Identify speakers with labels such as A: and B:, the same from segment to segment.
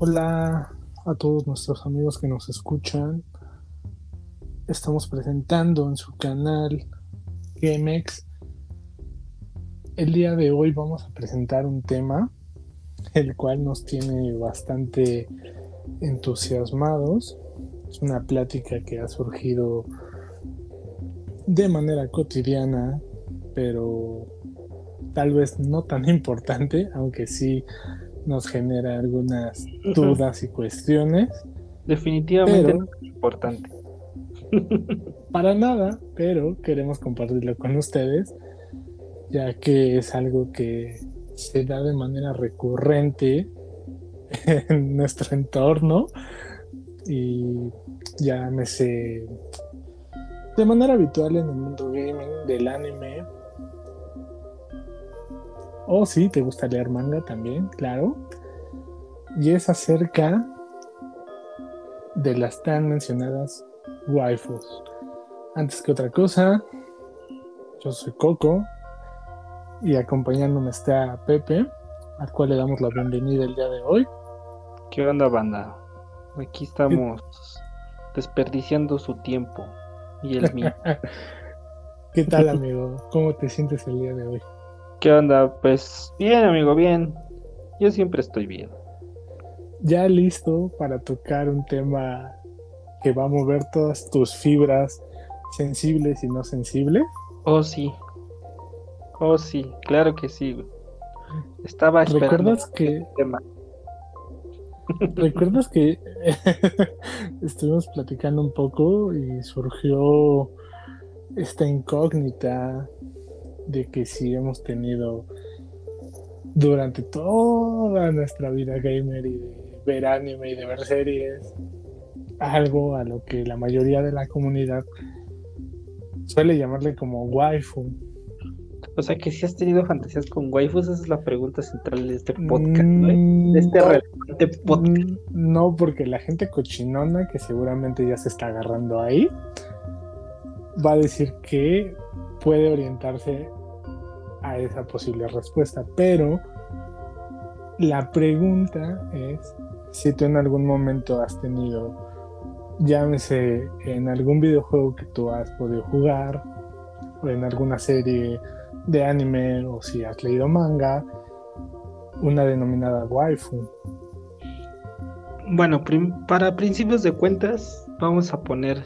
A: Hola a todos nuestros amigos que nos escuchan. Estamos presentando en su canal GameX. El día de hoy vamos a presentar un tema el cual nos tiene bastante entusiasmados. Es una plática que ha surgido de manera cotidiana, pero tal vez no tan importante, aunque sí nos genera algunas dudas y cuestiones.
B: Definitivamente no es importante.
A: Para nada, pero queremos compartirlo con ustedes, ya que es algo que se da de manera recurrente en nuestro entorno y llámese de manera habitual en el mundo gaming del anime o si te gusta leer manga también, claro. Y es acerca de las tan mencionadas waifus. Antes que otra cosa, yo soy Coco y acompañándome está Pepe, al cual le damos la bienvenida el día de hoy.
B: ¿Qué onda, banda? Aquí estamos desperdiciando su tiempo y el mío.
A: ¿Qué tal, amigo? ¿Cómo te sientes el día de hoy?
B: ¿Qué onda? Pues bien, amigo, bien. Yo siempre estoy bien.
A: Ya listo para tocar un tema que va a mover todas tus fibras sensibles y no sensibles.
B: Oh, sí. Oh, sí, claro que sí. Estaba esperando.
A: ¿Recuerdas que
B: tema.
A: ¿Recuerdas que estuvimos platicando un poco y surgió esta incógnita de que si hemos tenido durante toda nuestra vida gamer y de ver anime y de ver series, algo a lo que la mayoría de la comunidad suele llamarle como waifu.
B: O sea que si has tenido fantasías con waifus, esa es la pregunta central de este podcast, ¿no? De este
A: no,
B: relevante podcast.
A: No, porque la gente cochinona que seguramente ya se está agarrando ahí va a decir que puede orientarse a esa posible respuesta, pero la pregunta es si tú en algún momento has tenido, llámese en algún videojuego que tú has podido jugar, o en alguna serie de anime, o si has leído manga, una denominada waifu.
B: Bueno, para principios de cuentas, vamos a poner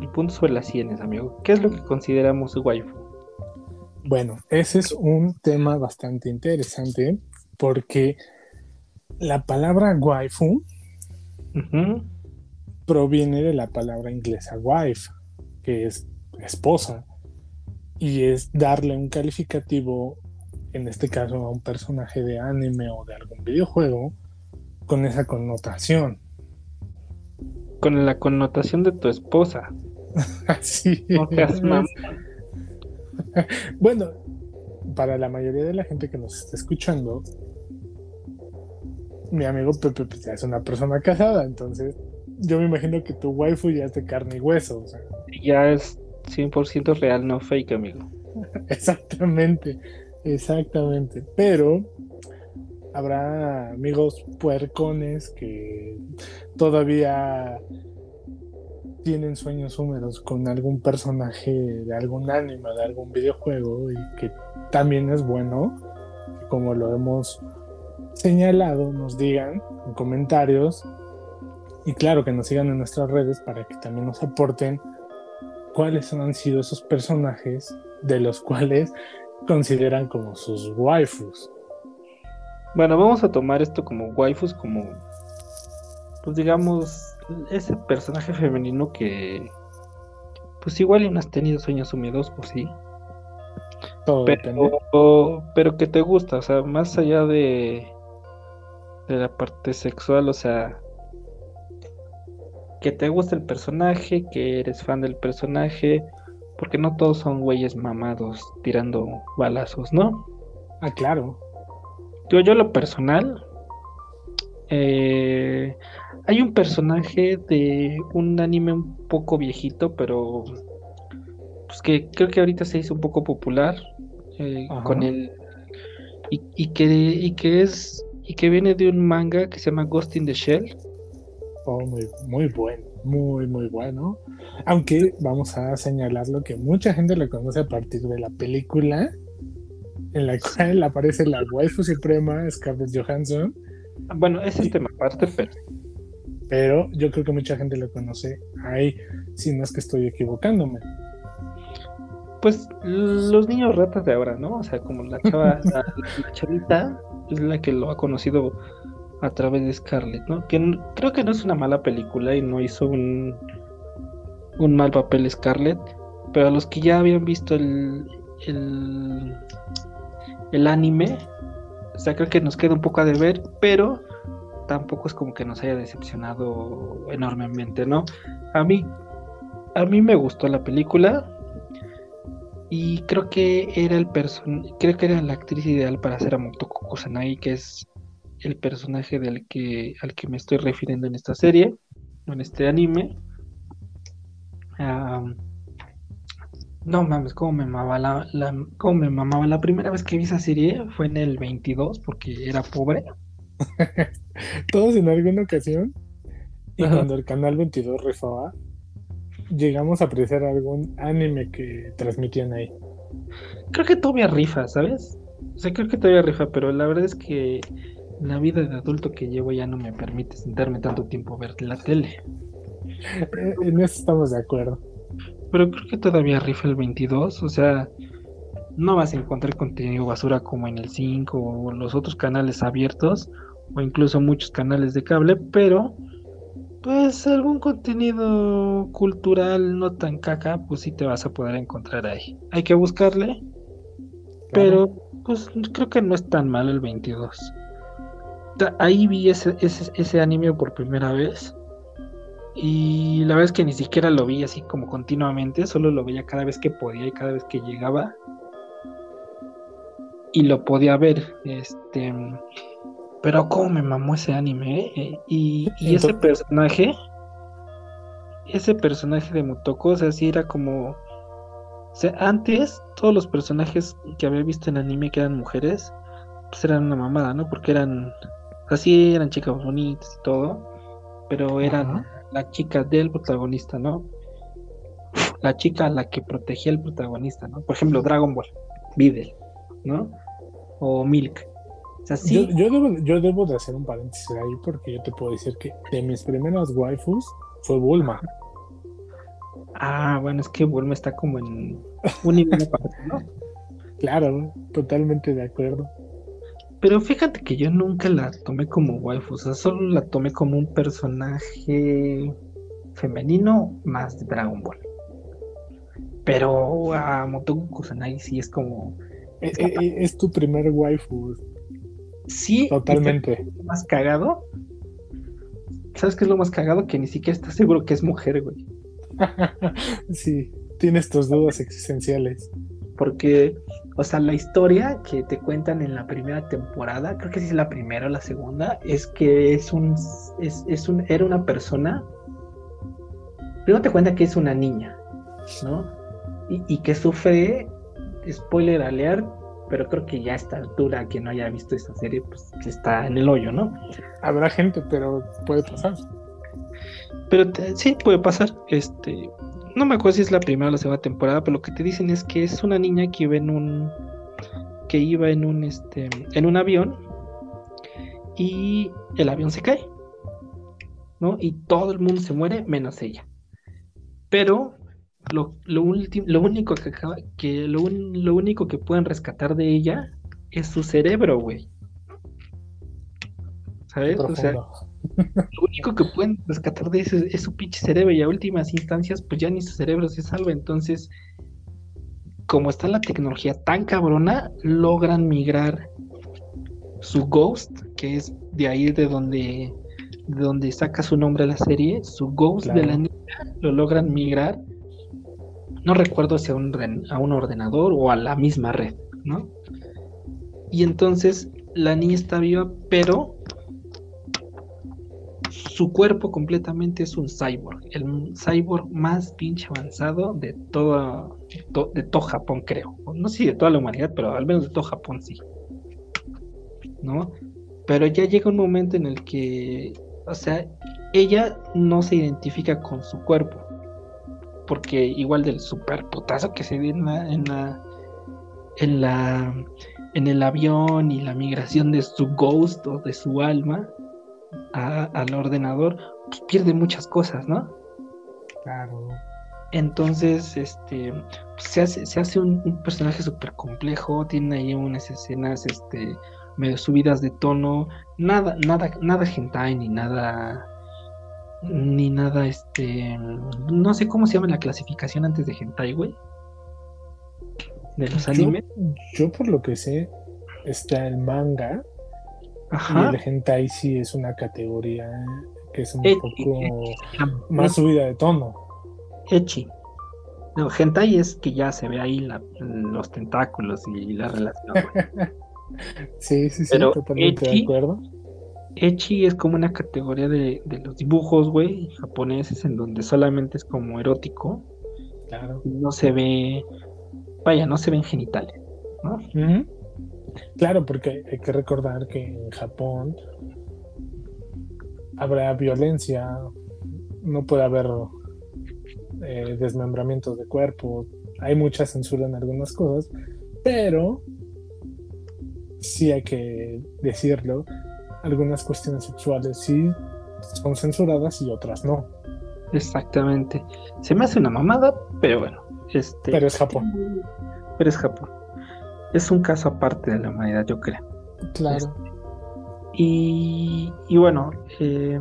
B: el punto sobre las sienes, amigo. ¿Qué es lo que consideramos waifu?
A: Bueno, ese es un tema bastante interesante porque la palabra waifu proviene de la palabra inglesa wife, que es esposa, y es darle un calificativo, en este caso a un personaje de anime o de algún videojuego, con esa connotación.
B: Con la connotación de tu esposa.
A: Así
B: No seas
A: es. Bueno, para la mayoría de la gente que nos está escuchando, mi amigo Pepe pues, ya es una persona casada, entonces yo me imagino que tu waifu ya es de carne y hueso. o sea,
B: Ya es 100% real, no fake, amigo.
A: exactamente, exactamente. Pero habrá amigos puercones que todavía tienen sueños húmedos con algún personaje de algún anime, de algún videojuego y que también es bueno, como lo hemos señalado, nos digan en comentarios y claro que nos sigan en nuestras redes para que también nos aporten cuáles han sido esos personajes de los cuales consideran como sus waifus.
B: Bueno, vamos a tomar esto como waifus, como, pues digamos, ese personaje femenino que, pues igual y no has tenido sueños húmedos, o sí,
A: Todo
B: pero, pero que te gusta, o sea, más allá de, de la parte sexual, o sea, que te gusta el personaje, que eres fan del personaje, porque no todos son güeyes mamados tirando balazos, ¿no?
A: Ah, claro.
B: Yo, yo lo personal, eh, hay un personaje de un anime un poco viejito, pero pues que creo que ahorita se hizo un poco popular eh, con el y, y que y que es y que viene de un manga que se llama Ghost in the Shell.
A: Oh, muy, muy bueno, muy, muy bueno. Aunque vamos a señalarlo que mucha gente lo conoce a partir de la película en la cual aparece la waifu suprema Scarlett Johansson.
B: Bueno, ese es tema aparte, pero.
A: Pero yo creo que mucha gente lo conoce ahí, si no es que estoy equivocándome.
B: Pues los niños ratas de ahora, ¿no? O sea, como la chava, la, chavita es la que lo ha conocido a través de Scarlett, ¿no? Que creo que no es una mala película y no hizo un, un mal papel Scarlett, pero a los que ya habían visto el, el, el anime, o sea, creo que nos queda un poco a deber, pero tampoco es como que nos haya decepcionado enormemente, ¿no? A mí, a mí me gustó la película, y creo que era el person creo que era la actriz ideal para hacer a Motoko Kusanagi, que es el personaje del que al que me estoy refiriendo en esta serie, en este anime. no mames, cómo me mamaba la, cómo me mamaba la primera vez que vi esa serie fue en el 22 porque era pobre.
A: Todos en alguna ocasión y cuando el canal 22 rifaba llegamos a apreciar algún anime que transmitían ahí.
B: Creo que todavía rifa, ¿sabes? O sea, creo que todavía rifa, pero la verdad es que la vida de adulto que llevo ya no me permite sentarme tanto tiempo a ver la tele.
A: Eh, en eso estamos de acuerdo.
B: Pero creo que todavía rifa el 22, o sea, no vas a encontrar contenido basura como en el 5 o los otros canales abiertos o incluso muchos canales de cable, pero pues algún contenido cultural no tan caca, pues sí te vas a poder encontrar ahí. Hay que buscarle, pero pues creo que no es tan mal el 22. Ahí vi ese, ese, ese anime por primera vez. Y la verdad es que ni siquiera lo vi así como continuamente, solo lo veía cada vez que podía y cada vez que llegaba. Y lo podía ver. Este pero cómo me mamó ese anime, ¿eh? Y, ese personaje, ese personaje de Mutoko, o sea, sí era como... O sea, antes todos los personajes que había visto en anime que eran mujeres, pues eran una mamada, ¿no? Porque eran así, eran chicas bonitas y todo, pero eran la chica del protagonista, ¿no? La chica a la que protegía al protagonista, ¿no? Por ejemplo, Dragon Ball, Videl, ¿no? O Milk
A: yo, debo, yo debo de hacer un paréntesis ahí porque yo te puedo decir que de mis primeras waifus fue Bulma.
B: Ah, bueno, es que Bulma está como en un nivel aparte, ¿no?
A: Claro, totalmente de acuerdo.
B: Pero fíjate que yo nunca la tomé como waifu, o sea, solo la tomé como un personaje femenino más de Dragon Ball. Pero a Motoko Kusanagi sí es como...
A: Es, eh, eh, es tu primer waifu,
B: Sí.
A: Totalmente.
B: Más cagado. ¿Sabes qué es lo más cagado? Que ni siquiera estás seguro que es mujer, güey.
A: sí, tienes tus dudas existenciales.
B: Porque, o sea, la historia que te cuentan en la primera temporada, creo que sí es la primera o la segunda, es que es un, es, un, era una persona. Primero te cuenta que es una niña, ¿no? Y, y que sufre, spoiler alert, pero creo que ya a esta altura, quien no haya visto esta serie, pues está en el hoyo, ¿no?
A: Habrá gente, pero puede pasar.
B: Pero sí, puede pasar. Este, no me acuerdo si es la primera o la segunda temporada, pero lo que te dicen es que es una niña que iba en un que iba en un este en un avión y el avión se cae. ¿No? Y todo el mundo se muere menos ella. Pero lo, lo, lo único que, que lo, lo, único que pueden rescatar de ella es su cerebro, güey. ¿Sabes? O sea, lo único que pueden rescatar de ese es su pinche cerebro y a últimas instancias, pues ya ni su cerebro se salva. Entonces, como está la tecnología tan cabrona, logran migrar su ghost, que es de ahí de donde, de donde saca su nombre la serie, su ghost de la niña, lo logran migrar no recuerdo si a un, a un ordenador o a la misma red, ¿no? Y entonces la niña está viva, pero su cuerpo completamente es un cyborg, el cyborg más pinche avanzado de todo, de todo Japón, creo. No sé si de toda la humanidad, pero al menos de todo Japón sí. ¿No? Pero ya llega un momento en el que, o sea, ella no se identifica con su cuerpo. Porque igual del super putazo que se ve en la, en la, en la, en el avión y la migración de su ghost o de su alma al ordenador, pues pierde muchas cosas, ¿no?
A: Claro.
B: Entonces, este, se hace, se hace un, personaje súper complejo, tiene ahí unas escenas, este, medio subidas de tono, nada, nada, nada hentai ni nada, ni nada, este, no sé cómo se llama la clasificación antes de hentai, güey, de los animes.
A: Yo por lo que sé, está el manga, y el hentai sí es una categoría que es un poco más subida de tono.
B: Echi. No, hentai es que ya se ve ahí los tentáculos y la relación.
A: sí, sí, sí, totalmente de acuerdo.
B: Echi es como una categoría de, los dibujos, güey, japoneses, en donde solamente es como erótico.
A: Claro.
B: No se ve, vaya, no se ven genitales, ¿no?
A: Claro, porque hay que recordar que en Japón habrá violencia, no puede haber eh, desmembramientos de cuerpo, hay mucha censura en algunas cosas, pero sí hay que decirlo, algunas cuestiones sexuales sí son censuradas y otras no.
B: Exactamente. Se me hace una mamada, pero bueno. Este,
A: pero es Japón.
B: Pero es Japón. Es un caso aparte de la humanidad, yo creo.
A: Claro. Este,
B: y, y, bueno, eh,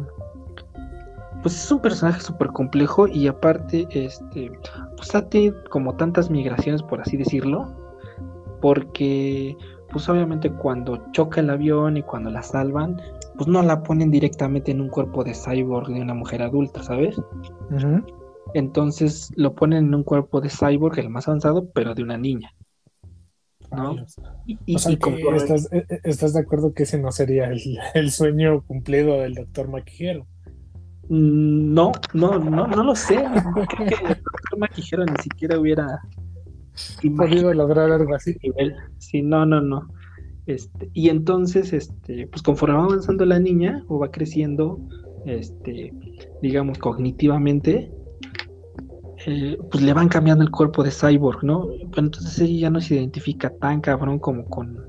B: pues es un personaje súper complejo y aparte, este, pues ha tenido como tantas migraciones, por así decirlo, porque, pues obviamente cuando choca el avión y cuando la salvan, pues no la ponen directamente en un cuerpo de cyborg de una mujer adulta, ¿sabes? Entonces lo ponen en un cuerpo de cyborg, el más avanzado, pero de una niña. ¿no?
A: Y, o sea, estás, e, e, estás, de acuerdo que ese no sería el, el sueño cumplido del doctor Maquijero?
B: Mm, no, no, no, no lo sé. Creo que el doctor Maquijero ni siquiera hubiera
A: podido lograr algo así.
B: Sí, no, no, no. Este, y entonces, este, pues conforme va avanzando la niña o va creciendo, este, digamos, cognitivamente, eh, pues le van cambiando el cuerpo de cyborg, ¿no? Pero entonces ella ya no se identifica tan cabrón como con,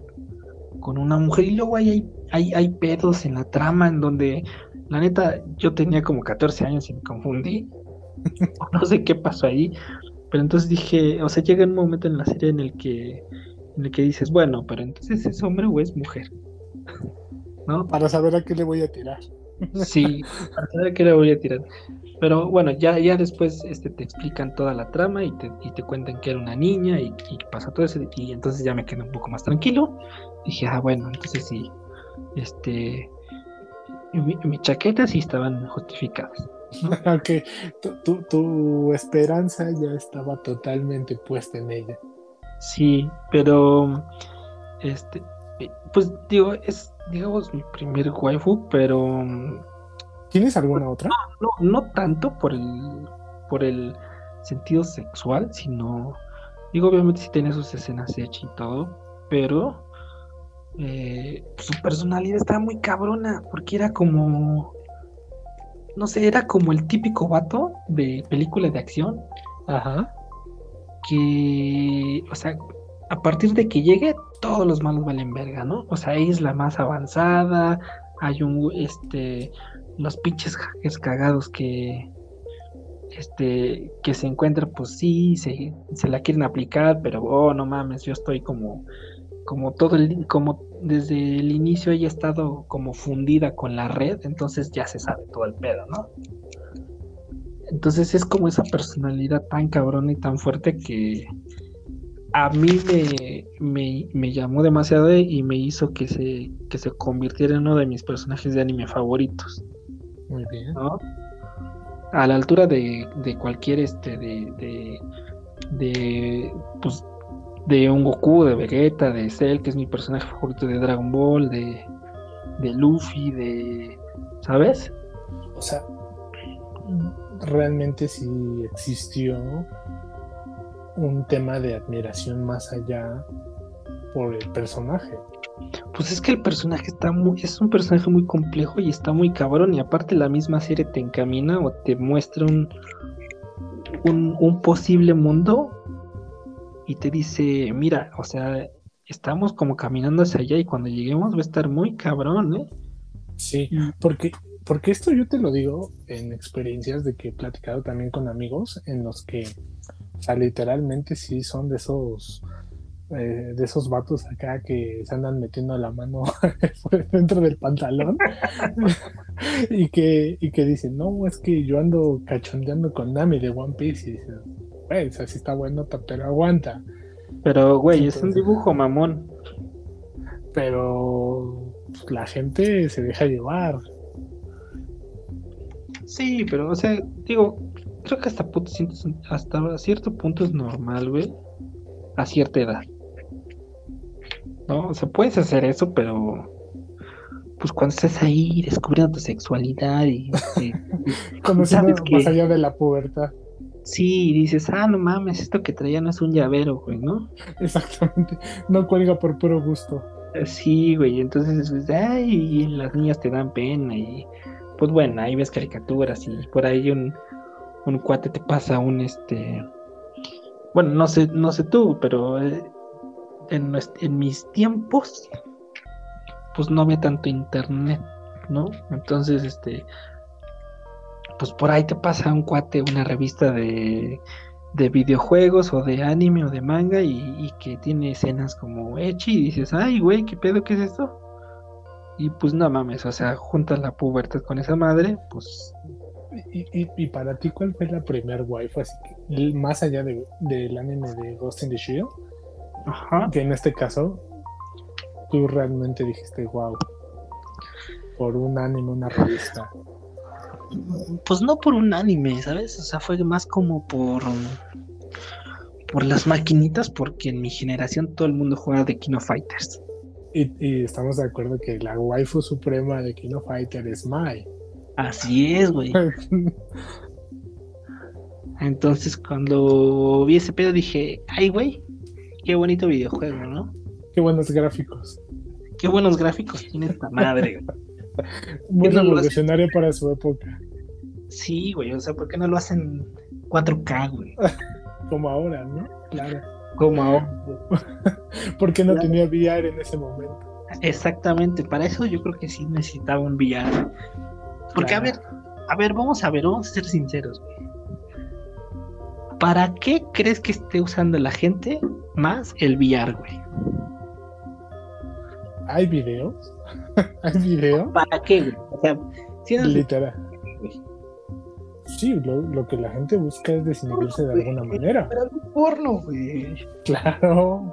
B: con una mujer. Y luego hay, hay, hay pedos en la trama en donde la neta, yo tenía como 14 años y me confundí. no sé qué pasó ahí. Pero entonces dije, o sea, llega un momento en la serie en el que, en el que dices, bueno, pero entonces es hombre o es mujer.
A: ¿No? Para saber a qué le voy a tirar.
B: Sí, para saber a qué le voy a tirar. Pero bueno, ya, ya después este, te explican toda la trama y te, y te cuentan que era una niña y, y pasa todo eso. Y entonces ya me quedé un poco más tranquilo. Dije, ah, bueno, entonces sí, este, mi, chaqueta sí estaban justificadas.
A: ok, tu, esperanza ya estaba totalmente puesta en ella.
B: Sí, pero este, pues digo, es digamos mi primer waifu, pero
A: ¿tienes alguna otra?
B: No, no, tanto por el por el sentido sexual, sino digo obviamente sí tiene sus escenas hechas y todo, pero eh, su personalidad estaba muy cabrona, porque era como, no sé, era como el típico vato de película de acción.
A: Ajá.
B: Que, o sea, a partir de que llegue, todos los malos valen verga, ¿no? O sea, es la más avanzada, hay un, este, los pinches jaques cagados que, este, que se encuentran, pues sí, se, se la quieren aplicar, pero, oh, no mames, yo estoy como como todo el, como desde el inicio ella ha estado como fundida con la red, entonces ya se sabe todo el pedo, ¿no? Entonces es como esa personalidad tan cabrona y tan fuerte que a mí me, me, llamó demasiado y me hizo que se, que se convirtiera en uno de mis personajes de anime favoritos.
A: Muy bien.
B: ¿no? A la altura de, de cualquier este, de, de, de pues de un Goku, de Vegeta, de Cell, que es mi personaje favorito de Dragon Ball, de, de Luffy, de... ¿Sabes?
A: O sea, realmente sí existió un tema de admiración más allá por el personaje.
B: Pues es que el personaje está muy, es un personaje muy complejo y está muy cabrón. Y aparte la misma serie te encamina o te muestra un, un, un posible mundo y te dice, mira, o sea, estamos como caminando hacia allá y cuando lleguemos va a estar muy cabrón, ¿eh?
A: Sí, porque, porque esto yo te lo digo en experiencias de que he platicado también con amigos en los que, o sea, literalmente sí son de esos eh, de esos vatos acá que se andan metiendo la mano dentro del pantalón y que y que dicen no es que yo ando cachondeando con Nami de One Piece y dicen pues así está bueno pero aguanta.
B: Pero güey es un dibujo mamón.
A: Pero la gente se deja llevar.
B: Sí pero o sea digo creo que hasta hasta cierto punto es normal güey a cierta edad. ¿no? O sea, puedes hacer eso, pero pues cuando estás ahí descubriendo tu sexualidad y,
A: cuando sabes que más allá de la pubertad.
B: Sí, dices, ah, no mames, esto que traía no es un llavero, güey, ¿no?
A: Exactamente, no cuelga por puro gusto.
B: Eh, sí, güey, entonces, pues, ay, las niñas te dan pena y, pues bueno, ahí ves caricaturas y por ahí un, un cuate te pasa un, este, bueno, no sé, no sé tú, pero eh, en, mis tiempos, pues no había tanto internet, ¿no? Entonces, este, pues por ahí te pasa un cuate, una revista de, de videojuegos o de anime o de manga y, que tiene escenas como Echi y dices, ay, güey, ¿qué pedo? ¿Qué es esto? Y pues no mames, o sea, juntas la pubertad con esa madre, pues...
A: ¿Y, y, para ti cuál fue la primer waifu? Así que, más allá de, del anime de Ghost in the Shield, que en este caso, tú realmente dijiste, wow, por un anime, una revista.
B: Pues no por un anime, ¿sabes? O sea, fue más como por por las maquinitas, porque en mi generación todo el mundo juega de Kino Fighters.
A: Y, estamos de acuerdo que la waifu suprema de Kino Fighter es Mai.
B: Así es, güey. Entonces, cuando vi ese pedo dije, ay, güey, qué bonito videojuego, ¿no?
A: Qué buenos gráficos.
B: Qué buenos gráficos tiene esta madre.
A: Muy revolucionario para su época.
B: Sí, güey, o sea, ¿por qué no lo hacen 4K, güey?
A: Como ahora, ¿no?
B: Claro. Como ahora.
A: ¿Por qué no tenía VR en ese momento?
B: Exactamente, para eso yo creo que sí necesitaba un VR. Porque, a ver, a ver, vamos a ver, vamos a ser sinceros, güey. ¿Para qué crees que esté usando la gente más el VR, güey.
A: ¿Hay videos? ¿Hay videos?
B: ¿Para qué, güey? O sea,
A: si Literal. Sí, lo, que la gente busca es desinhibirse de alguna manera.
B: Pero el porno, güey.
A: Claro.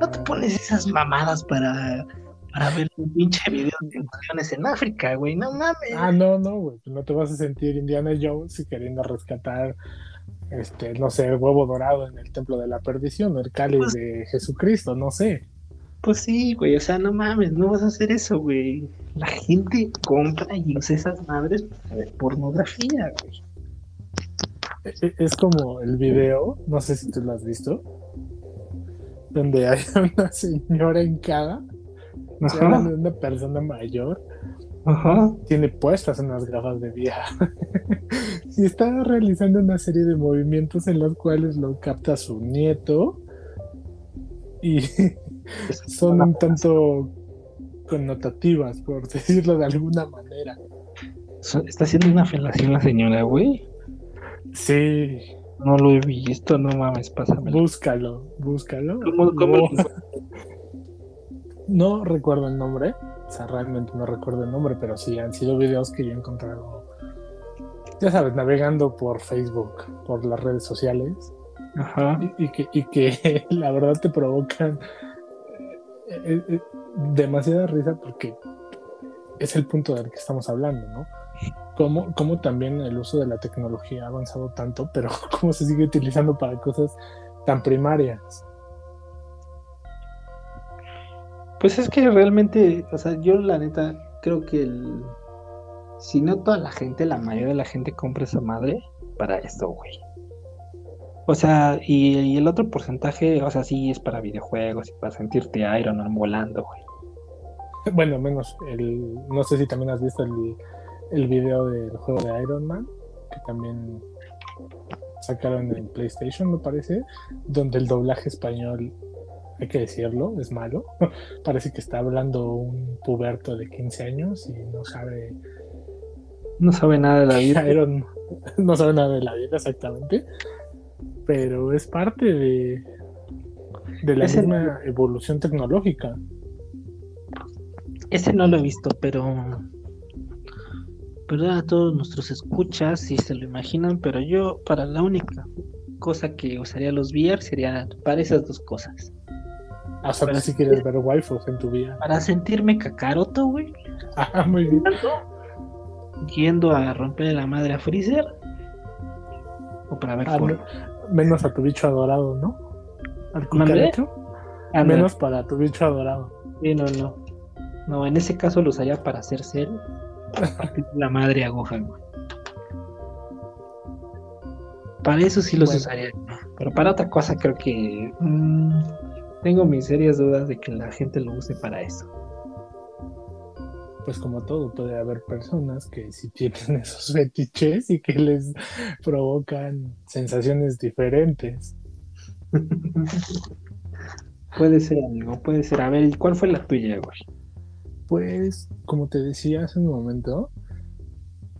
B: no te pones esas mamadas para, para ver un pinche video de invasiones en África, güey. No mames.
A: Ah, no, no, güey. No te vas a sentir Indiana Jones queriendo rescatar este, no sé, el huevo dorado en el templo de la perdición, el cáliz pues de Jesucristo, no sé.
B: Pues sí, güey, o sea, no mames, no vas a hacer eso, güey. La gente compra y usa esas madres para ver pornografía, güey.
A: E, e, es como el video, no sé si tú lo has visto, donde hay una señora en cada, una persona mayor, tiene puestas unas gafas de vieja. y está realizando una serie de movimientos en los cuales lo capta su nieto. Y son un tanto connotativas, por decirlo de alguna manera.
B: ¿Está haciendo una felación la señora, güey?
A: Sí.
B: No lo he visto, no mames, pásame.
A: Búscalo, búscalo.
B: ¿Cómo,
A: no recuerdo el nombre, o sea, realmente no recuerdo el nombre, pero sí han sido videos que yo he encontrado, ya sabes, navegando por Facebook, por las redes sociales.
B: Ajá.
A: Y, que, y que la verdad te provocan eh, eh, demasiada risa porque es el punto del que estamos hablando, ¿no? Cómo, cómo también el uso de la tecnología ha avanzado tanto, pero cómo se sigue utilizando para cosas tan primarias.
B: Pues es que realmente, o sea, yo la neta creo que el... Si no toda la gente, la mayoría de la gente compra esa madre para esto, güey. O sea, y, el otro porcentaje, o sea, sí es para videojuegos y para sentirte Iron Man volando, güey.
A: Bueno, menos el. No sé si también has visto el, el video del juego de Iron Man, que también sacaron en PlayStation, me parece, donde el doblaje español, hay que decirlo, es malo. parece que está hablando un puberto de 15 años y no sabe.
B: No sabe nada de la vida.
A: Iron, no sabe nada de la vida, exactamente. Pero es parte de, de la
B: Ese-
A: misma evolución tecnológica.
B: Ese no lo he visto, pero. Perdón a todos nuestros escuchas si se lo imaginan, pero yo, para la única cosa que usaría los VR sería para esas dos cosas.
A: O sea, si quieres ver waifus en tu vida.
B: Para sentirme cacaroto, güey.
A: Ah, muy bien.
B: Yendo a romperle la madre a Freezer. O para ver
A: Ah. Me- menos a tu bicho adorado, ¿no? Al cucaracho.
B: Ah, no,
A: Menos para tu bicho adorado.
B: sí, no, no. No, en ese caso lo usaría para hacer cel. La madre a Gohan, güey. Para eso sí los
A: Bueno.
B: usaría. Pero para otra cosa creo que mm, tengo mis serias dudas de que la gente lo use para eso.
A: Pues como todo, puede haber personas que sí tienen esos fetiches y que les provocan sensaciones diferentes.
B: puede ser algo, puede ser. A ver, ¿y cuál fue la tuya, güey?
A: Pues, como te decía hace un momento,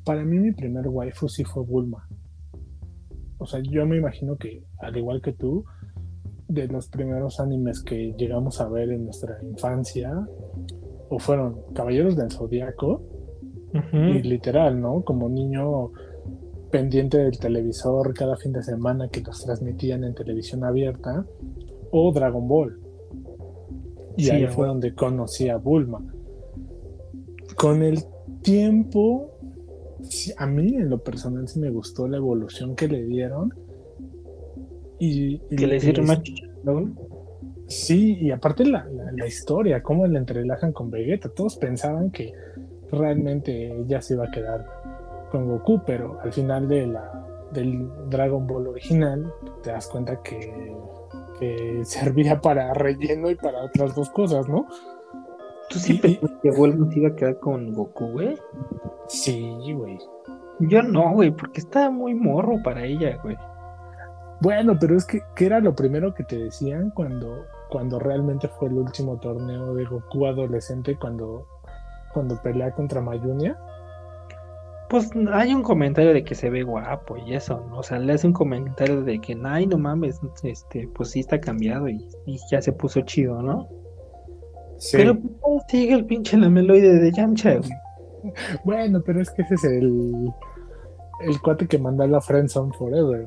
A: para mí mi primer waifu sí fue Bulma. O sea, yo me imagino que, al igual que tú, de los primeros animes que llegamos a ver en nuestra infancia, o fueron Caballeros del Zodíaco, y literal, ¿no? Como niño pendiente del televisor cada fin de semana que los transmitían en televisión abierta, o Dragon Ball. Y
B: Sí,
A: ahí fue donde conocí a Bulma. Con el tiempo, a mí en lo personal sí me gustó la evolución que le dieron. Y, y
B: Que le hicieron más.
A: Sí, y aparte la, la- la historia, cómo la entrelazan con Vegeta. Todos pensaban que realmente ella se iba a quedar con Goku, pero al final de la, del Dragon Ball original te das cuenta que, que servía para relleno y para otras dos cosas, ¿no?
B: ¿Tú sí
A: y-
B: pensabas que Bulma se iba a quedar con Goku, güey?
A: Sí, güey.
B: Yo no, güey, porque estaba muy morro para ella, güey.
A: Bueno, pero es que, ¿qué era lo primero que te decían cuando, cuando realmente fue el último torneo de Goku adolescente cuando, cuando pelea contra Mayunia?
B: Pues hay un comentario de que se ve guapo y eso, ¿no? O sea, le hace un comentario de que, ay, no mames, este, pues sí está cambiado y, y ya se puso chido, ¿no?
A: Sí.
B: Pero pues, sigue el pinche lameloide de Yamcha, güey.
A: Bueno, pero es que ese es el, el cuate que manda la Friendzone Forever.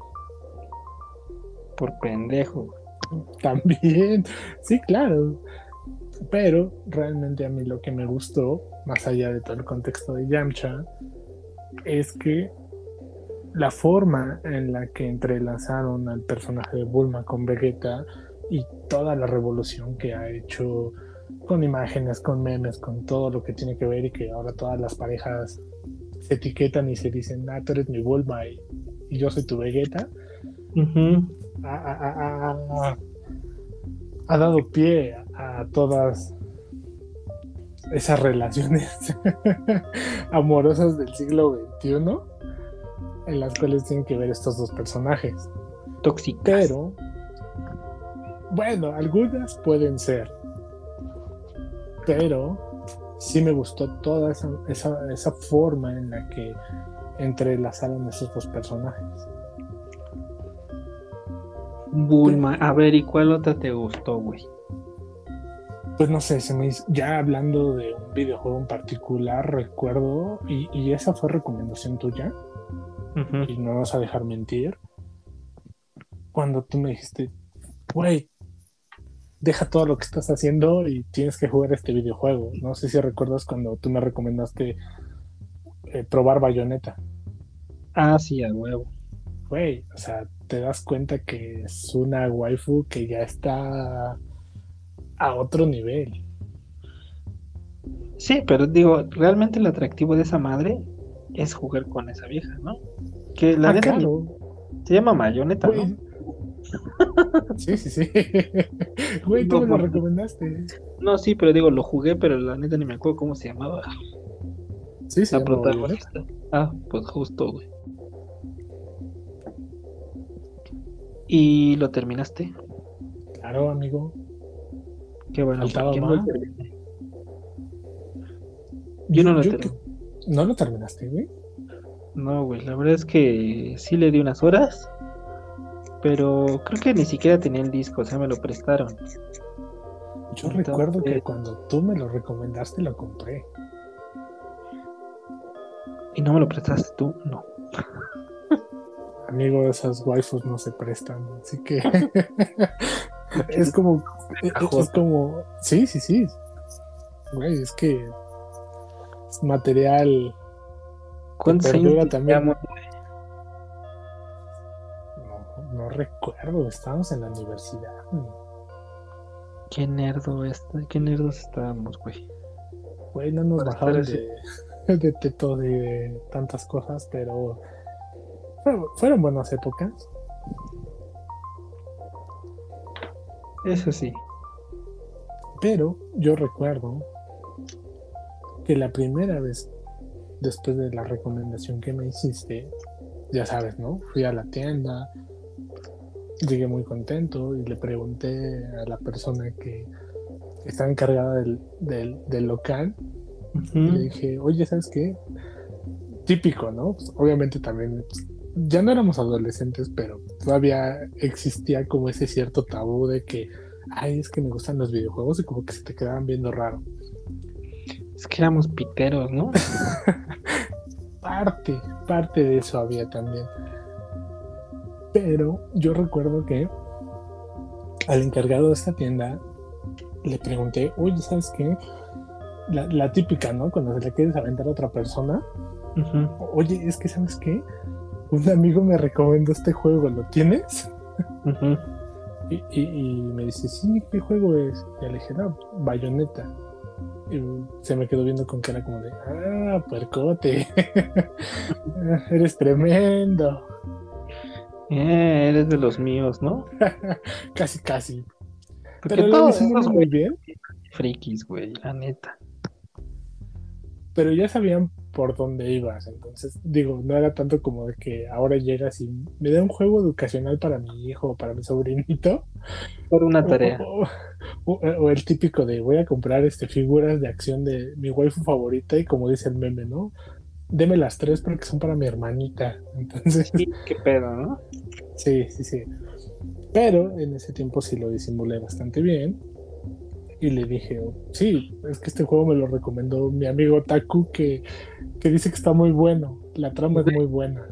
B: Por pendejo.
A: También, sí, claro. Pero realmente a mí lo que me gustó, más allá de todo el contexto de Yamcha, es que la forma en la que entrelazaron al personaje de Bulma con Vegeta y toda la revolución que ha hecho con imágenes, con memes, con todo lo que tiene que ver y que ahora todas las parejas se etiquetan y se dicen, ah, tú eres mi Bulma y, y yo soy tu Vegeta,
B: Ujú.
A: ha, ha- ha- ha- ha dado pie a todas esas relaciones amorosas del siglo XXI en las cuales tienen que ver estos dos personajes.
B: Tóxicas.
A: Pero, bueno, algunas pueden ser. Pero sí me gustó toda esa, esa, esa forma en la que entrelazaron esos dos personajes.
B: Bulma, a ver, ¿y cuál otra te gustó, güey?
A: Pues no sé, se me hizo- ya hablando de un videojuego en particular, recuerdo, y, y esa fue recomendación tuya, y no vas a dejar mentir, cuando tú me dijiste, güey, deja todo lo que estás haciendo y tienes que jugar este videojuego. No sé si recuerdas cuando tú me recomendaste eh, probar Bayonetta.
B: Ah, sí, a huevo.
A: Güey, o sea, te das cuenta que es una waifu que ya está a otro nivel.
B: Sí, pero digo, realmente el atractivo de esa madre es jugar con esa vieja, ¿no? Que la
A: Ah,
B: neta
A: claro.
B: se llama Mayoneta,
A: Güey,
B: ¿no?
A: Sí, sí, sí. Güey, tú
B: No,
A: me lo recomendaste.
B: No, sí, pero digo, lo jugué, pero la neta ni me acuerdo cómo se llamaba.
A: Sí,
B: La protagonista. Ah, pues justo, güey. ¿Y lo terminaste?
A: Claro, amigo.
B: Qué bueno.
A: Faltaba más.
B: Yo no lo
A: yo
B: terminé.
A: que- ¿No lo terminaste, güey?
B: No, güey, la verdad es que sí le di unas horas, pero creo que ni siquiera tenía el disco, o sea, me lo prestaron.
A: Yo
B: Entonces-
A: recuerdo que cuando tú me lo recomendaste, lo compré.
B: ¿Y no me lo prestaste tú? No.
A: Amigo, esas waifus no se prestan, así que es como, es, es como, sí, sí, sí, güey, es que es material,
B: ¿Cuántos años
A: también. no, no recuerdo, estábamos en la universidad,
B: Qué nerdo este, qué nerdos estábamos, güey.
A: güey, no nos bajaron de, de teto y de tantas cosas, pero fueron, fueron buenas épocas.
B: Eso sí.
A: Pero yo recuerdo que la primera vez, después de la recomendación que me hiciste, ya sabes, ¿no? Fui a la tienda, llegué muy contento y le pregunté a la persona que estaba encargada del, del, del local, y le dije, oye, ¿sabes qué? Típico, ¿no? Pues, obviamente también, pues, ya no éramos adolescentes, pero todavía existía como ese cierto tabú de que, ay, es que me gustan los videojuegos y como que se te quedaban viendo raro.
B: Es que éramos piteros, ¿no?
A: Parte, parte de eso había también. Pero yo recuerdo que al encargado de esta tienda le pregunté, oye, ¿sabes qué? La, la típica, ¿no? Cuando se le quieres aventar a otra persona, oye, es que ¿sabes qué? Un amigo me recomendó este juego, ¿lo tienes? Y, y- y me dice, sí, ¿qué juego es? Y le dije, no, Bayonetta. Y se me quedó viendo con cara como de, ah, puercote. Eres tremendo.
B: Eh, eres de los míos, ¿no?
A: Casi, casi.
B: Porque
A: Pero
B: todos esos
A: muy bien.
B: frikis, güey, la neta.
A: Pero ya sabían por dónde ibas. Entonces, digo, no era tanto como de que ahora llegas y me da un juego educacional para mi hijo o para mi sobrinito.
B: Por una tarea.
A: O, o- o el típico de voy a comprar este, figuras de acción de mi waifu favorita y como dice el meme, ¿no? Deme las tres porque son para mi hermanita. Entonces,
B: Sí, qué pedo, ¿no?
A: sí, sí, sí. Pero en ese tiempo sí lo disimulé bastante bien. Y le dije, sí, es que este juego me lo recomendó mi amigo Taku que, que dice que está muy bueno. La trama es muy buena.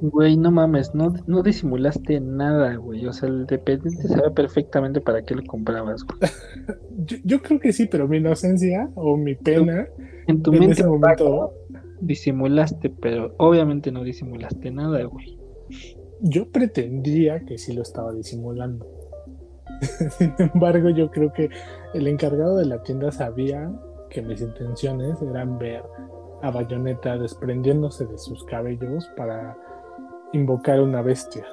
B: Güey, no mames, no, no disimulaste nada, güey. O sea, el dependiente sabe perfectamente para qué lo comprabas, güey.
A: Yo, yo creo que sí, pero mi inocencia o mi pena
B: En tu
A: en
B: mente
A: ese momento
B: disimulaste, pero obviamente no disimulaste nada, güey.
A: Yo pretendía que sí lo estaba disimulando. Sin embargo, yo creo que el encargado de la tienda sabía que mis intenciones eran ver a Bayonetta desprendiéndose de sus cabellos para invocar una bestia.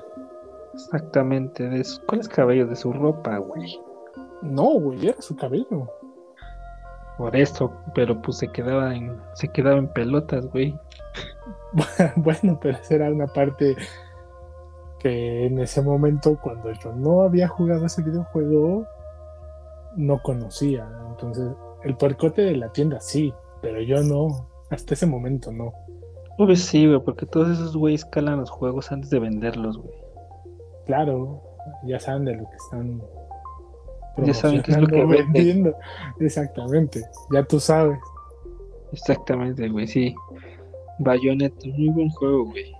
B: Exactamente, de sus, ¿cuáles cabellos? De su ropa, güey.
A: No, güey, era su cabello.
B: Por eso, pero pues se quedaba en, se quedaba en pelotas, güey.
A: bueno, pero esa era una parte que en ese momento, cuando yo no había jugado ese videojuego, no conocía. Entonces, el puercote de la tienda sí, pero yo no. Hasta ese momento no.
B: Pues sí, güey, porque todos esos güeyes calan los juegos antes de venderlos, güey.
A: Claro, ya saben de lo que están.
B: Ya saben qué es lo que
A: promocionando,
B: venden.
A: vendiendo. Exactamente, ya tú sabes.
B: Exactamente, güey, sí. Bayonetta, muy buen juego, güey.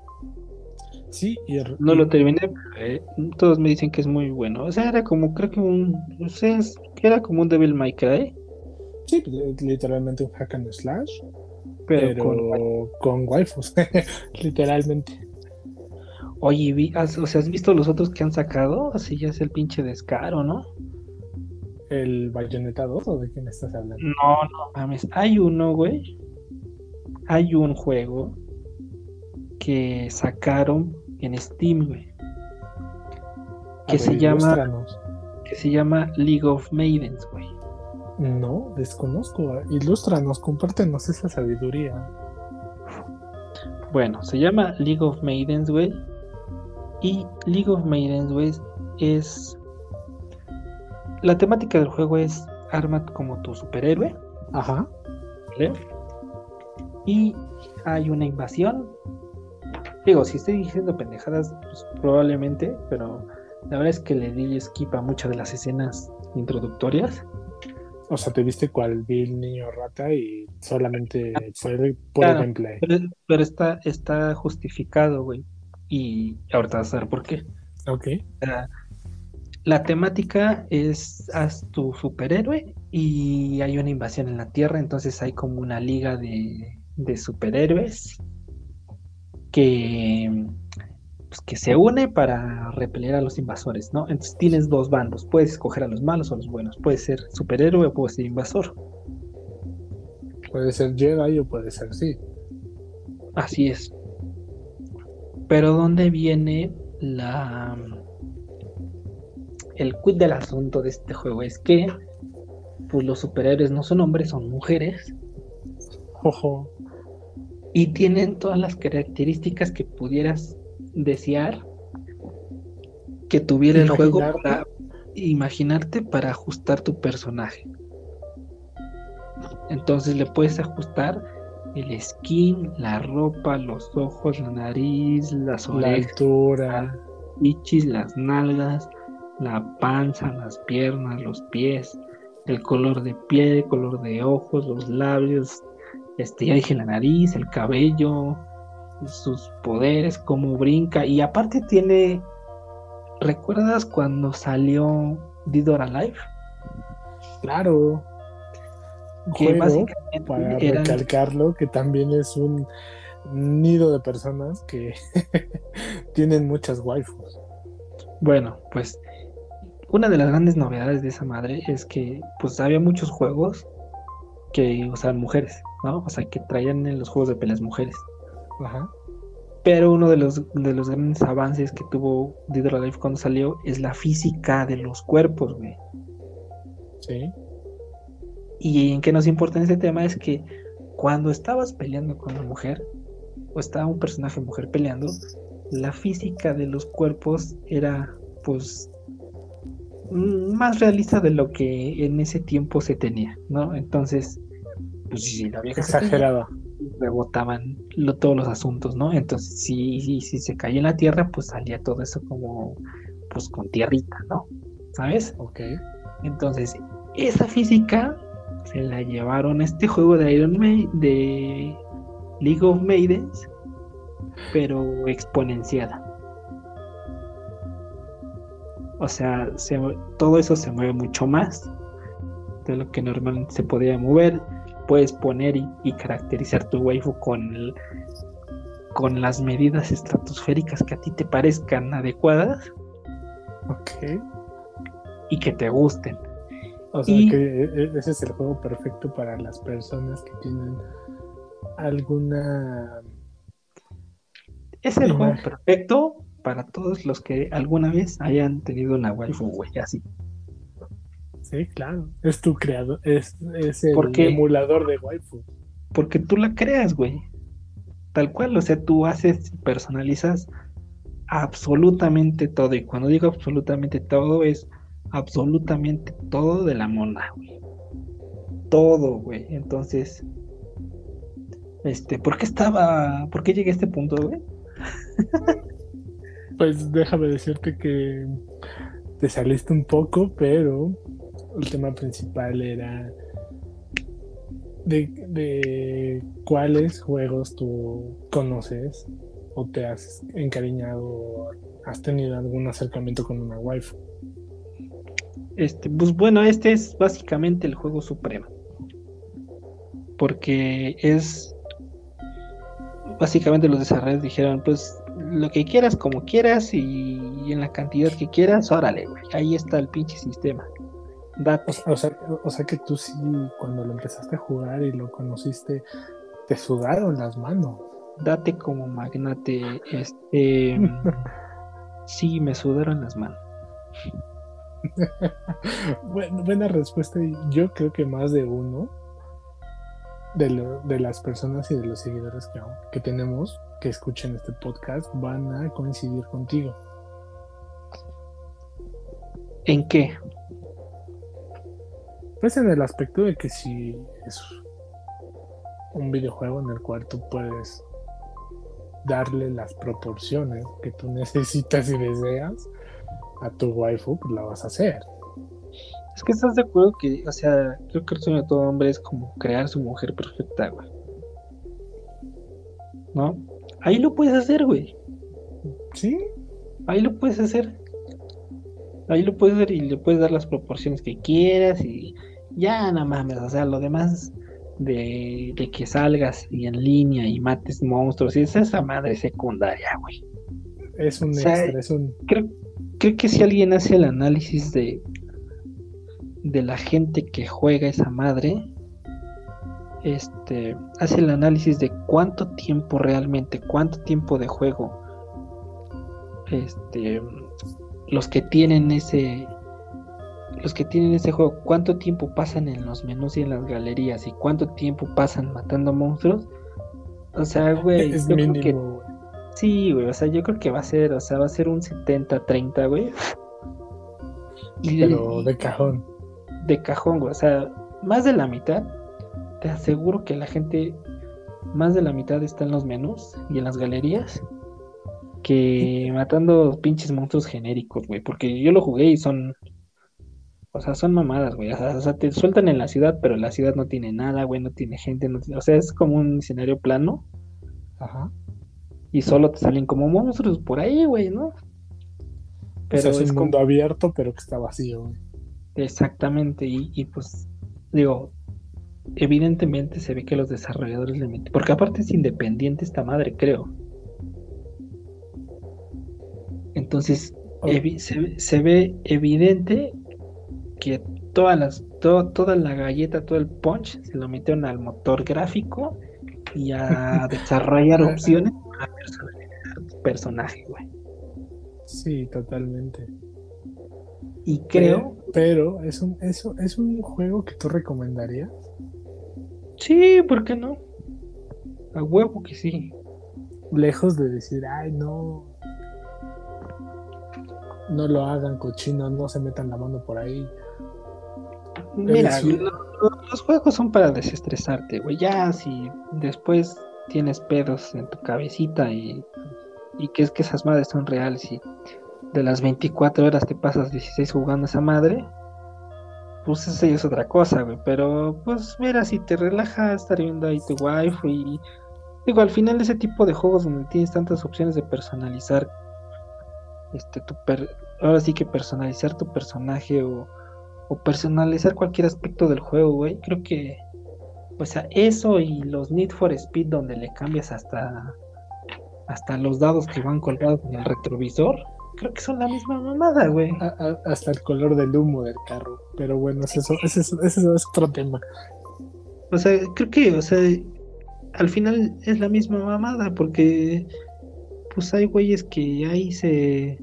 A: Sí, y, el-
B: No lo terminé, pero, eh, todos me dicen que es muy bueno. O sea, era como, creo que un, o sea, es- que era como un Devil May Cry,
A: Sí, pues, literalmente un hack and slash,
B: pero,
A: pero,
B: con...
A: con... waifus, literalmente.
B: Oye, vi- has- o sea, ¿has visto los otros que han sacado? Así ya es el pinche descaro, ¿no?
A: ¿El Bayonetta 2 o de qué me estás hablando?
B: No, no mames. Hay uno, güey. Hay un juego que sacaron en Steam, güey. que se llama que se llama League of Maidens, güey.
A: No, desconozco. Ilústranos, compártenos esa sabiduría.
B: Bueno, se llama League of Maidens, güey. Y League of Maidens, güey, es. La temática del juego es arma como tu superhéroe.
A: Ajá.
B: ¿Vale? Y hay una invasión. Digo, si estoy diciendo pendejadas, pues probablemente, pero la verdad es que le di skip a muchas de las escenas introductorias.
A: O sea, te viste cual vi el niño rata y solamente fue por el gameplay.
B: Pero, está, está justificado, güey. Y ahorita vas a ver por qué.
A: Ok.
B: la temática es haz tu superhéroe y hay una invasión en la Tierra, entonces hay como una liga de, de superhéroes que pues, que se une para repeler a los invasores, ¿no? Entonces tienes dos bandos, puedes escoger a los malos o a los buenos, puede ser superhéroe o puede ser invasor.
A: Puede ser Jedi o puede ser sí.
B: Así es. Pero ¿dónde viene la el quid del asunto de este juego? Es que pues los superhéroes no son hombres, son mujeres.
A: Ojo.
B: Y tienen todas las características que pudieras desear que tuviera el juego para imaginarte para ajustar tu personaje. Entonces le puedes ajustar el skin, la ropa, los ojos, la nariz, las orejas,
A: la altura,
B: las las nalgas, la panza, las piernas, los pies, el color de piel, el color de ojos, los labios, este ya dije la nariz, el cabello, sus poderes, cómo brinca. Y aparte tiene. ¿Recuerdas cuando salió Didor Alive?
A: Claro. Que básicamente para recalcarlo, que también es un nido de personas que tienen muchas waifus.
B: Bueno, pues una de las grandes novedades de esa madre es que pues había muchos juegos que usaban mujeres, ¿no? O sea, que traían en los juegos de peleas mujeres. Pero uno de los, de los grandes avances que tuvo Dead or Alive cuando salió es la física de los cuerpos, güey.
A: Sí.
B: Y en qué nos importa en ese tema es que cuando estabas peleando con una mujer, o estaba un personaje mujer peleando, la física de los cuerpos era, pues, más realista de lo que en ese tiempo se tenía, ¿no? Entonces, pues sí, la vieja.
A: Exagerada
B: rebotaban todos los asuntos, ¿no? Entonces, si, si, si se caía en la tierra, pues salía todo eso como, pues con tierrita, ¿no? ¿Sabes?
A: Ok.
B: Entonces, esa física se la llevaron a este juego de Iron Man, de League of Maidens, pero exponenciada. O sea, todo eso se mueve mucho más de lo que normalmente se podía mover puedes poner y, caracterizar tu waifu con, con las medidas estratosféricas que a ti te parezcan adecuadas.
A: Ok.
B: Y que te gusten.
A: O sea que e, e, ese es el juego perfecto para las personas que tienen alguna.
B: Es el juego perfecto para todos los que alguna vez hayan tenido una waifu, güey, así.
A: Sí, claro. Es tu creador, es, el emulador de waifu.
B: Porque tú la creas, güey. Tal cual, o sea, tú haces, personalizas absolutamente todo. Y cuando digo absolutamente todo, es absolutamente todo de la mona, güey. Todo, güey. Entonces, este, ¿por qué estaba, por qué llegué a este punto, güey?
A: pues déjame decirte que te saliste un poco, pero el tema principal era de, cuáles juegos tú conoces o te has encariñado has tenido algún acercamiento con una waifu.
B: Este, pues bueno, este es básicamente el juego supremo. Porque es básicamente los desarrolladores dijeron, pues lo que quieras, como quieras y, en la cantidad que quieras, órale, güey. Ahí está el pinche sistema.
A: O, sea, o sea que tú sí, cuando lo empezaste a jugar y lo conociste, te sudaron las manos.
B: Date como magnate, este... sí, me sudaron las manos.
A: buena respuesta. Yo creo que más de uno de, de las personas y de los seguidores que, que tenemos que escuchen este podcast van a coincidir contigo.
B: ¿En qué?
A: Pues en el aspecto de que si es un videojuego en el cual tú puedes darle las proporciones que tú necesitas y deseas a tu waifu, pues la vas a hacer.
B: Es que estás de acuerdo que, o sea, creo que el sueño de todo hombre es como crear su mujer perfecta, güey. ¿No? Ahí lo puedes hacer, güey.
A: Sí.
B: Ahí lo puedes hacer. Ahí lo puedes hacer y le puedes dar las proporciones que quieras y ya nada mames, o sea, lo demás de, que salgas y en línea y mates monstruos y es esa madre secundaria, güey.
A: Es un extra, es un...
B: Creo, creo que si alguien hace el análisis de de la gente que juega esa madre, este, hace el análisis de cuánto tiempo realmente, cuánto tiempo de juego, este, los que tienen ese, los que tienen ese juego, cuánto tiempo pasan en los menús y en las galerías y cuánto tiempo pasan matando monstruos. O sea, güey, yo creo que sí, güey, o sea, yo creo que va a ser, o sea, va a ser un 70-30, güey.
A: Pero de cajón
B: de cajón, güey. O sea, más de la mitad, te aseguro que la gente, más de la mitad está en los menús y en las galerías que matando pinches monstruos genéricos, güey. Porque yo lo jugué y son. O sea, son mamadas, güey. O sea, te sueltan en la ciudad, pero la ciudad no tiene nada, güey. No tiene gente. No o sea, es como un escenario plano.
A: Ajá.
B: Y solo te salen como monstruos por ahí, güey, ¿no?
A: Pero es un mundo abierto, pero que está vacío, güey.
B: Exactamente, y, pues digo, evidentemente se ve que los desarrolladores le meten, porque aparte es independiente esta madre, creo. Entonces, se, ve evidente que todas las, toda la galleta, todo el punch, se lo metieron al motor gráfico y a desarrollar opciones para personalizar personaje, güey.
A: Sí, totalmente.
B: Y creo.
A: Pero, ¿es, un, eso, ¿es un juego que tú recomendarías?
B: Sí, ¿por qué no? A huevo que sí.
A: Lejos de decir, ay, no. No lo hagan cochino, no se metan la mano por ahí.
B: Mira, los, juegos son para desestresarte, güey. Ya si después tienes pedos en tu cabecita y, y que es que esas madres son reales y de las 24 horas te pasas 16 jugando esa madre, pues eso es otra cosa, güey. Pero pues mira, si te relajas estar viendo ahí tu wifi y digo, al final ese tipo de juegos donde tienes tantas opciones de personalizar este tu ahora sí que personalizar tu personaje o, o personalizar cualquier aspecto del juego, güey. Creo que o sea, eso y los Need for Speed donde le cambias hasta hasta los dados que van colgados en el retrovisor creo que son la misma mamada, güey.
A: hasta el color del humo del carro. Pero bueno, eso, ese, es otro tema.
B: O sea, creo que, o sea, al final es la misma mamada, porque pues hay güeyes que ahí se,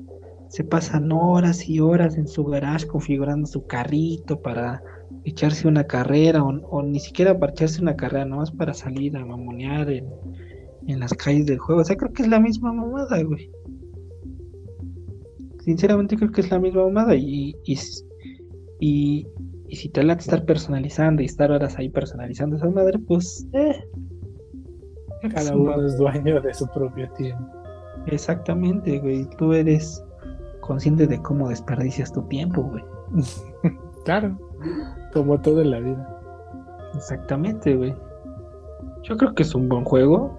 B: se pasan horas y horas en su garage configurando su carrito para echarse una carrera o, ni siquiera para echarse una carrera, nomás para salir a mamonear en, en las calles del juego. O sea, creo que es la misma mamada, güey sinceramente creo que es la misma mamada y, y, y, si te late estar personalizando y estar horas ahí personalizando esa madre, pues eh,
A: cada uno es dueño de su propio tiempo.
B: Exactamente, güey. Tú eres consciente de cómo desperdicias tu tiempo, güey.
A: claro, como todo en la vida.
B: Exactamente, güey. Yo creo que es un buen juego.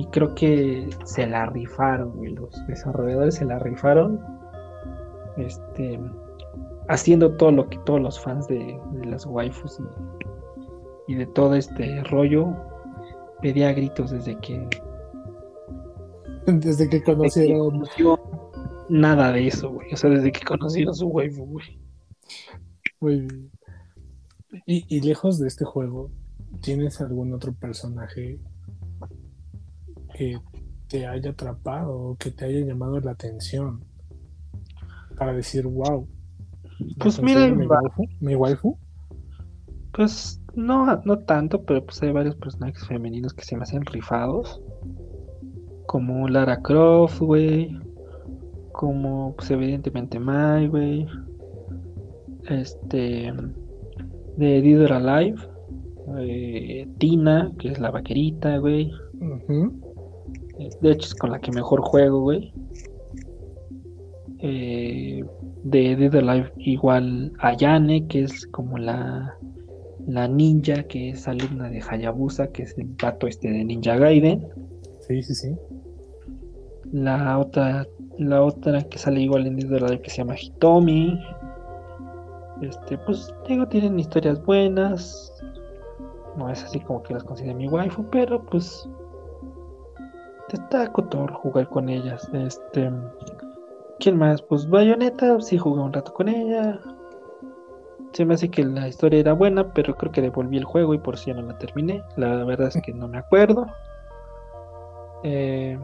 B: Y creo que se la rifaron, güey. Los desarrolladores se la rifaron. Este. Haciendo todo lo que todos los fans de, las waifus y, de todo este rollo pedía gritos desde que.
A: Desde que conocieron.
B: nada de eso, güey. O sea, desde que conocieron su waifu, güey.
A: Muy bien. Y, y lejos de este juego, ¿tienes algún otro personaje que te haya atrapado o que te haya llamado la atención. para decir, wow.
B: Pues mira,
A: mi waifu, mi waifu.
B: Pues no, no tanto, pero pues hay varios personajes femeninos que se me hacen rifados. Como Lara Croft, güey. Como, pues evidentemente Mai, güey. Este. De Dead Alive. Eh, Tina, que es la vaquerita, güey. De hecho, es con la que mejor juego, güey. Eh, de Dead Alive, igual Ayane, que es como la la ninja que es alumna de Hayabusa, que es el pato este de Ninja Gaiden.
A: Sí, sí, sí.
B: La otra, la otra que sale igual en Disney que se llama Hitomi. Este, pues digo, tienen historias buenas. No es así como que las considere mi waifu, pero pues está cotor jugar con ellas. Este, ¿quién más? Pues Bayonetta, sí jugué un rato con ella. Se me hace que la historia era buena, pero creo que devolví el juego y por si no la terminé. La verdad es que no me acuerdo. Eh,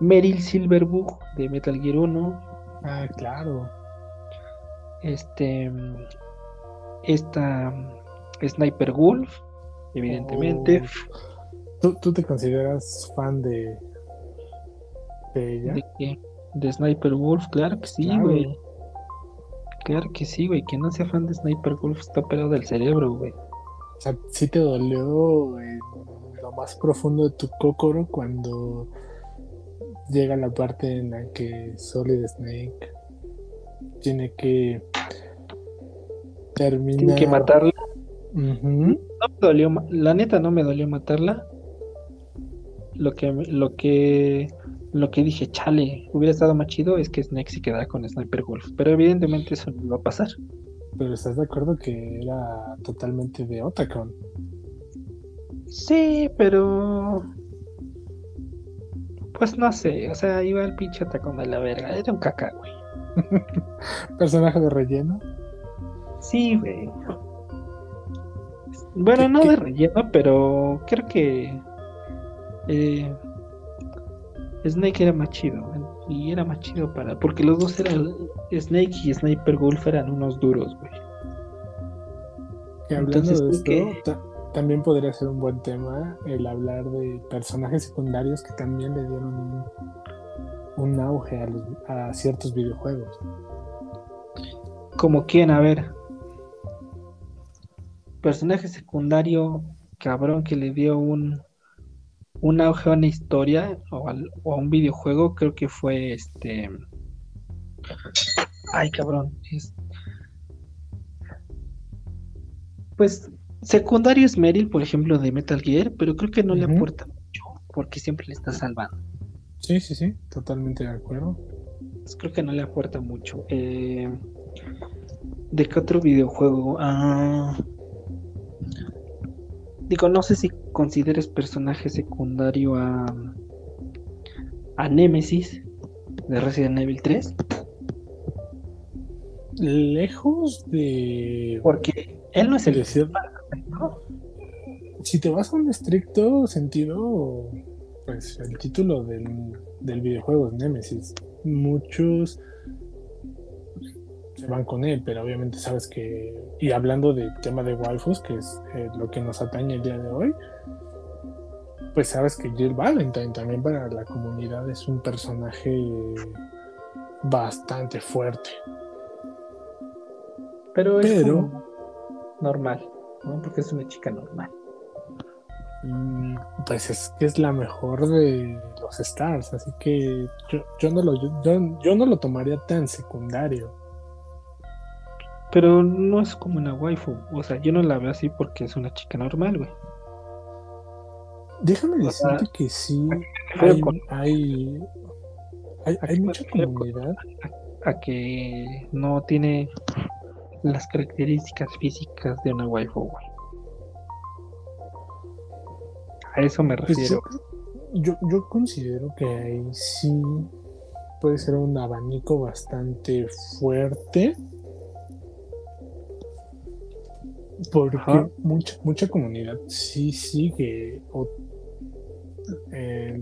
B: Meryl Silverbug de Metal Gear 1.
A: Ah, claro.
B: Este. Esta. Sniper Wolf, evidentemente.
A: Oh. ¿Tú, te consideras fan de. de ella?
B: ¿De qué? De Sniper Wolf, claro que sí, güey. Claro que sí, güey. Quien no sea fan de Sniper Wolf está operado del cerebro, güey.
A: O sea, sí te dolió en lo más profundo de tu cócoro cuando llega la parte en la que Solid Snake tiene que terminar.
B: Tiene que matarla. No me dolió, la neta no me dolió matarla. Lo que, lo que lo que dije, chale, hubiera estado más chido es que Snake se quedara con Sniper Wolf. Pero evidentemente eso no va a pasar.
A: Pero estás de acuerdo que era totalmente de Otacon.
B: Sí, pero. Pues no sé, o sea, iba el pinche Otacon de la verga. Era un caca, güey.
A: ¿Personaje de relleno?
B: Sí, güey. Bueno, no de relleno, pero creo que. Eh, Snake era más chido, y era más chido para. Porque los dos eran. Snake y Sniper Wolf eran unos duros, güey.
A: Hablando de esto, también podría ser un buen tema el hablar de personajes secundarios que también le dieron un, auge a, a ciertos videojuegos.
B: Como quién, a ver. Personaje secundario cabrón que le dio un un auge a una historia o, a un videojuego, creo que fue este. Ay, cabrón. Pues secundario es Meryl, por ejemplo, de Metal Gear, pero creo que no le aporta mucho porque siempre le está salvando.
A: Sí, sí, sí, totalmente de acuerdo.
B: Pues creo que no le aporta mucho. Eh, ¿De qué otro videojuego? Ah. Digo, no sé si consideres personaje secundario a, a Nemesis de Resident Evil 3.
A: Lejos de.
B: Porque él no es el.
A: Si te vas a un estricto sentido, pues el título del, del videojuego es Nemesis. Muchos se van con él, pero obviamente sabes que, y hablando del tema de waifus, que es eh, lo que nos atañe el día de hoy, pues sabes que Jill Valentine también para la comunidad es un personaje bastante fuerte.
B: Pero es normal, ¿no? Porque es una chica normal.
A: Mm, pues es que es la mejor de los stars, así que yo, yo no lo yo, yo no lo tomaría tan secundario.
B: Pero no es como una waifu. O sea, yo no la veo así porque es una chica normal, güey.
A: Déjame decirte que sí hay, hay, hay, mucha comunidad.
B: A, que no tiene las características físicas de una waifu, güey. A eso me pues refiero.
A: yo, yo considero que ahí sí puede ser un abanico bastante fuerte porque mucha, mucha comunidad sí sigue eh,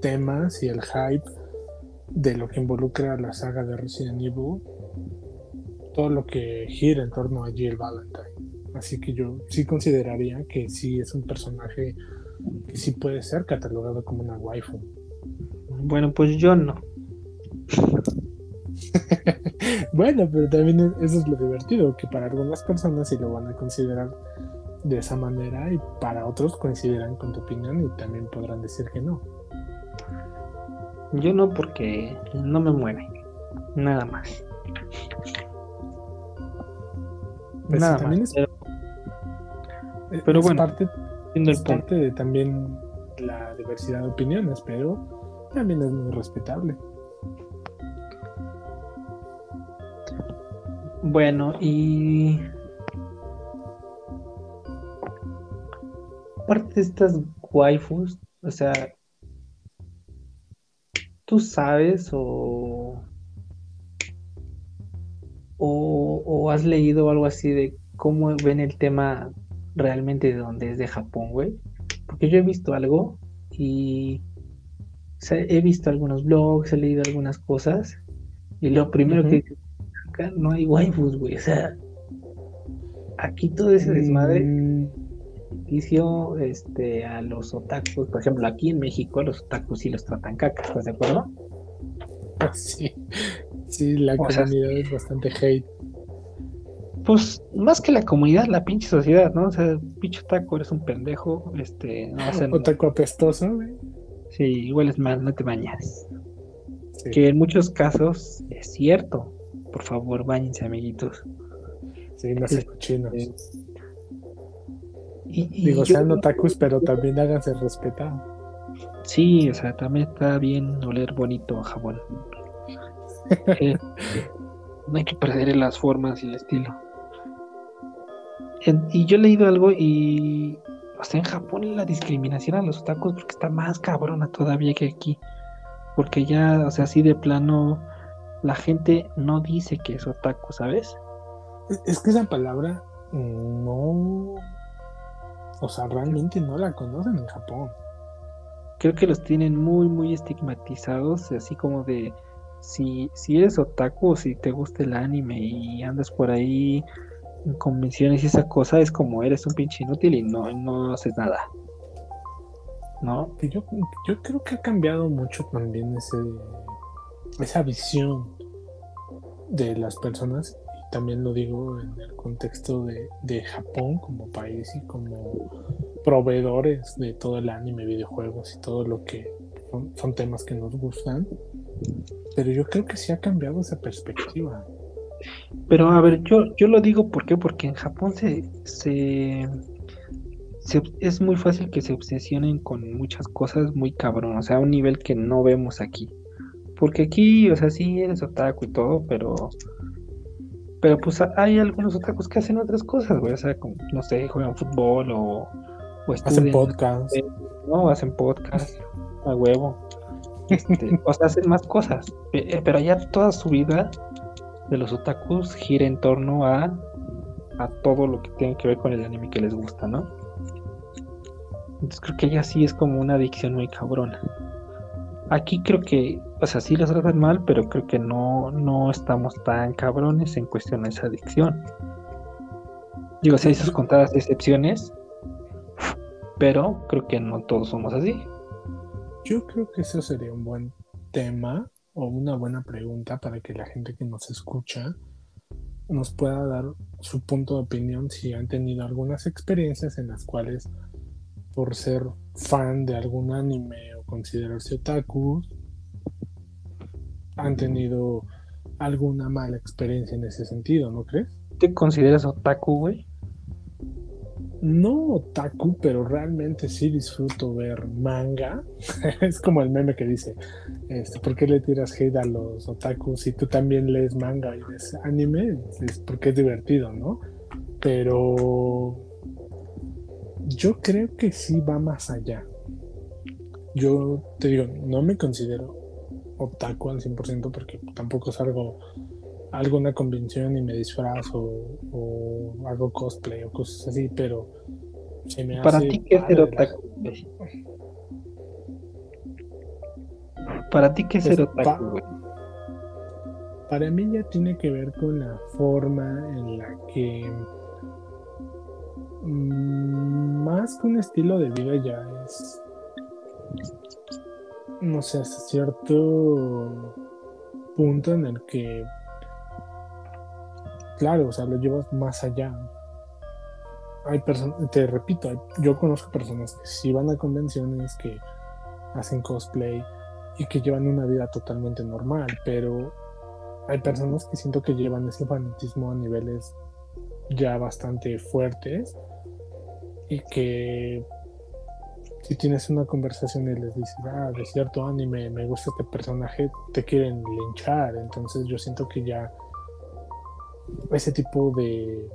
A: temas y el hype de lo que involucra la saga de Resident Evil, todo lo que gira en torno a Jill Valentine. Así que yo sí consideraría que sí es un personaje que sí puede ser catalogado como una waifu.
B: Bueno, pues yo no.
A: bueno, pero también eso es lo divertido, que para algunas personas sí lo van a considerar de esa manera y para otros coincidirán con tu opinión y también podrán decir que no.
B: Yo no porque no me mueve, nada más.
A: Pues nada también más. Es, pero bueno, parte, es parte de también la diversidad de opiniones, pero también es muy respetable.
B: Bueno, y aparte de estas waifus, o sea, tú sabes o, o, has leído algo así de cómo ven el tema realmente de dónde es de Japón, güey. Porque yo he visto algo y he visto algunos blogs, he leído algunas cosas y lo primero que acá no hay waifus, güey. O sea, aquí todo ese desmadre mm. inició este, a los otakus. Por ejemplo, aquí en México a los otakus sí los tratan cacas, ¿estás de acuerdo?
A: Sí, sí, la comunidad es bastante hate.
B: Pues más que la comunidad, la pinche sociedad, ¿no? O sea, pinche otaku eres un pendejo, este, no hacen...
A: Otaku apestoso, güey.
B: Sí, igual es mal, no te bañas. Que en muchos casos es cierto, por favor, bañense, amiguitos.
A: Sí, no se cochinos. Digo, sean otakus, pero también háganse respetar.
B: Sí, o sea, también está bien oler bonito a jabón. Eh, no hay que perder las formas y el estilo. y yo he leído algo y. O sea, en Japón la discriminación a los otakus porque está más cabrona todavía que aquí. Porque ya, o sea, así de plano la gente no dice que es otaku, ¿sabes?
A: Es que esa palabra no. O sea, realmente no la conocen en Japón.
B: Creo que los tienen muy, muy estigmatizados, así como de. Si, si eres otaku o si te gusta el anime y andas por ahí en convenciones y esa cosa, es como eres un pinche inútil y no, no haces nada. ¿No?
A: Yo, yo creo que ha cambiado mucho también ese esa visión de las personas, y también lo digo en el contexto de, de Japón como país y como proveedores de todo el anime, videojuegos y todo lo que son, temas que nos gustan, pero yo creo que sí ha cambiado esa perspectiva.
B: Pero a ver, yo, yo lo digo ¿por qué? porque en Japón se, se, es muy fácil que se obsesionen con muchas cosas muy cabrón, o sea, a un nivel que no vemos aquí. Porque aquí, o sea, sí eres otaku y todo, pero. Pero pues hay algunos otakus que hacen otras cosas, güey. O sea, como, no sé, juegan fútbol o.
A: o hacen podcast.
B: No, hacen podcast. A huevo. Este, o sea, hacen más cosas. Eh, pero ya toda su vida de los otakus gira en torno a. a todo lo que tiene que ver con el anime que les gusta, ¿no? Entonces creo que ya sí es como una adicción muy cabrona. Aquí creo que, o sea, sí las tratan mal, pero creo que no, no estamos tan cabrones en cuestión de esa adicción. Digo, si hay sus contadas excepciones, pero creo que no todos somos así.
A: Yo creo que eso sería un buen tema o una buena pregunta para que la gente que nos escucha nos pueda dar su punto de opinión si han tenido algunas experiencias en las cuales por ser fan de algún anime considerarse otaku, han tenido alguna mala experiencia en ese sentido, ¿no crees?
B: ¿Te consideras otaku, güey?
A: No otaku, pero realmente sí disfruto ver manga. es como el meme que dice, este, ¿por qué le tiras hate a los otakus si tú también lees manga y ves anime? Es porque es divertido, ¿no? Pero yo creo que sí va más allá. Yo te digo, no me considero otaku al 100% porque tampoco salgo a alguna convención y me disfrazo o, hago cosplay o cosas así, pero se me
B: Para ti, ¿qué es ser otaku? ¿Para ti qué es ser
A: Pues,
B: otaku,
A: pa-
B: güey?
A: Para mí ya tiene que ver con la forma en la que mm, más que un estilo de vida ya es, no sé, hasta cierto punto en el que, claro, o sea, lo llevas más allá. Hay personas, te repito, yo conozco personas que sí van a convenciones, que hacen cosplay y que llevan una vida totalmente normal, pero hay personas que siento que llevan ese fanatismo a niveles ya bastante fuertes y que si tienes una conversación y les dices, ah, de cierto anime, me gusta este personaje, te quieren linchar. Entonces yo siento que ya ese tipo de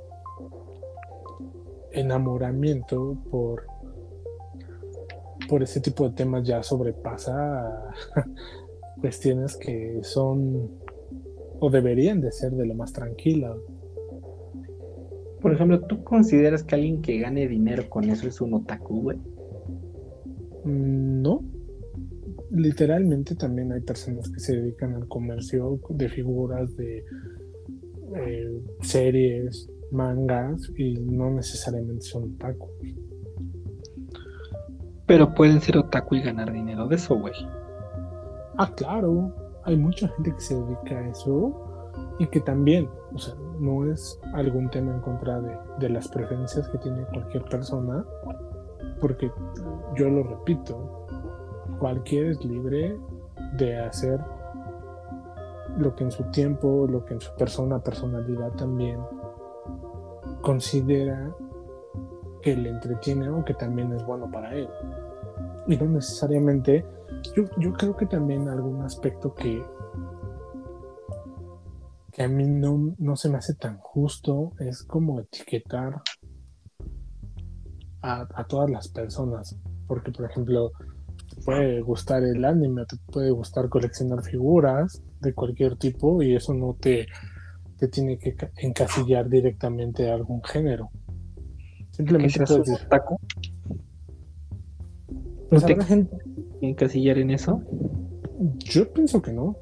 A: enamoramiento por por ese tipo de temas ya sobrepasa cuestiones que son o deberían de ser de lo más tranquila.
B: Por ejemplo, ¿tú consideras que alguien que gane dinero con eso es un otaku, güey?
A: Mm, No. Literalmente también hay personas que se dedican al comercio de figuras, de eh, series, mangas y no necesariamente son otaku.
B: Pero pueden ser otaku y ganar dinero de eso, güey.
A: Ah, claro, hay mucha gente que se dedica a eso y que también, o sea, no es algún tema en contra de, de las preferencias que tiene cualquier persona, porque yo lo repito, cualquiera es libre de hacer lo que en su tiempo, lo que en su persona, personalidad también considera que le entretiene o que también es bueno para él. Y no necesariamente yo, yo creo que también algún aspecto que, que a mí no, no se me hace tan justo es como etiquetar a, a todas las personas. Porque, por ejemplo, te puede gustar el anime, te puede gustar coleccionar figuras de cualquier tipo y eso no te, te tiene que ca- encasillar directamente a algún género. Simplemente puedes decir, pues
B: no te-
A: habrá gente-
B: encasillar en eso.
A: yo pienso que no.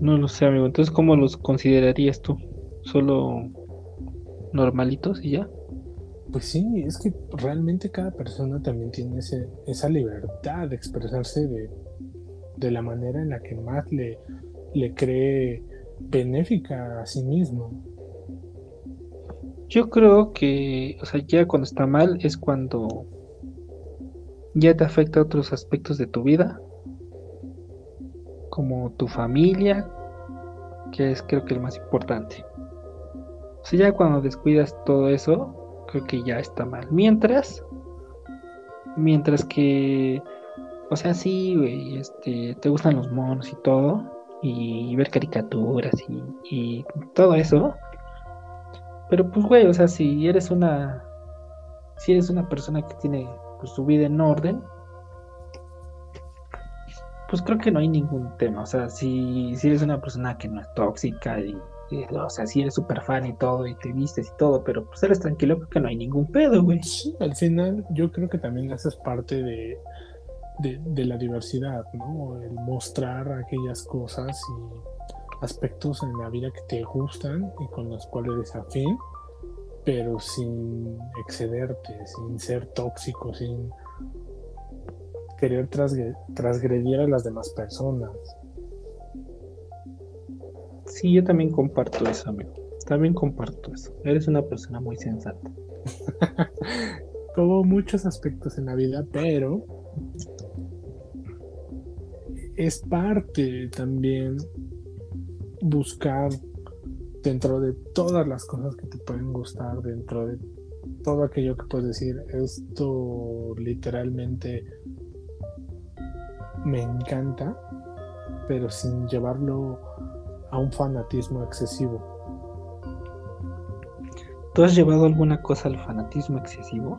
B: No lo sé, amigo. Entonces, ¿cómo los considerarías tú? ¿Solo normalitos y ya?
A: Pues sí, es que realmente cada persona también tiene ese, esa libertad de expresarse de, de la manera en la que más le, le cree benéfica a sí mismo.
B: Yo creo que, o sea, ya cuando está mal es cuando ya te afecta otros aspectos de tu vida, como tu familia, que es creo que el más importante. O ya cuando descuidas todo eso, creo que ya está mal. Mientras, mientras que, o sea, sí, güey, este, te gustan los monos y todo, y ver caricaturas y, y todo eso. Pero pues, güey, o sea, si eres una, si eres una persona que tiene pues, su vida en orden, pues creo que no hay ningún tema. O sea, si, si eres una persona que no es tóxica y, y, o sea, si eres súper fan y todo y te vistes y todo, pero pues eres tranquilo, creo que no hay ningún pedo, güey.
A: Sí, al final yo creo que también haces parte de, de, la diversidad, ¿no? El mostrar aquellas cosas y aspectos en la vida que te gustan y con los cuales eres afín, pero sin excederte, sin ser tóxico, sin querer transgredir a las demás personas.
B: Sí, yo también comparto eso, amigo. También comparto eso. Eres una persona muy sensata.
A: como muchos aspectos en la vida, pero es parte también buscar dentro de todas las cosas que te pueden gustar, dentro de todo aquello que puedes decir, esto literalmente me encanta, pero sin llevarlo a un fanatismo excesivo.
B: ¿Tú has llevado alguna cosa al fanatismo excesivo?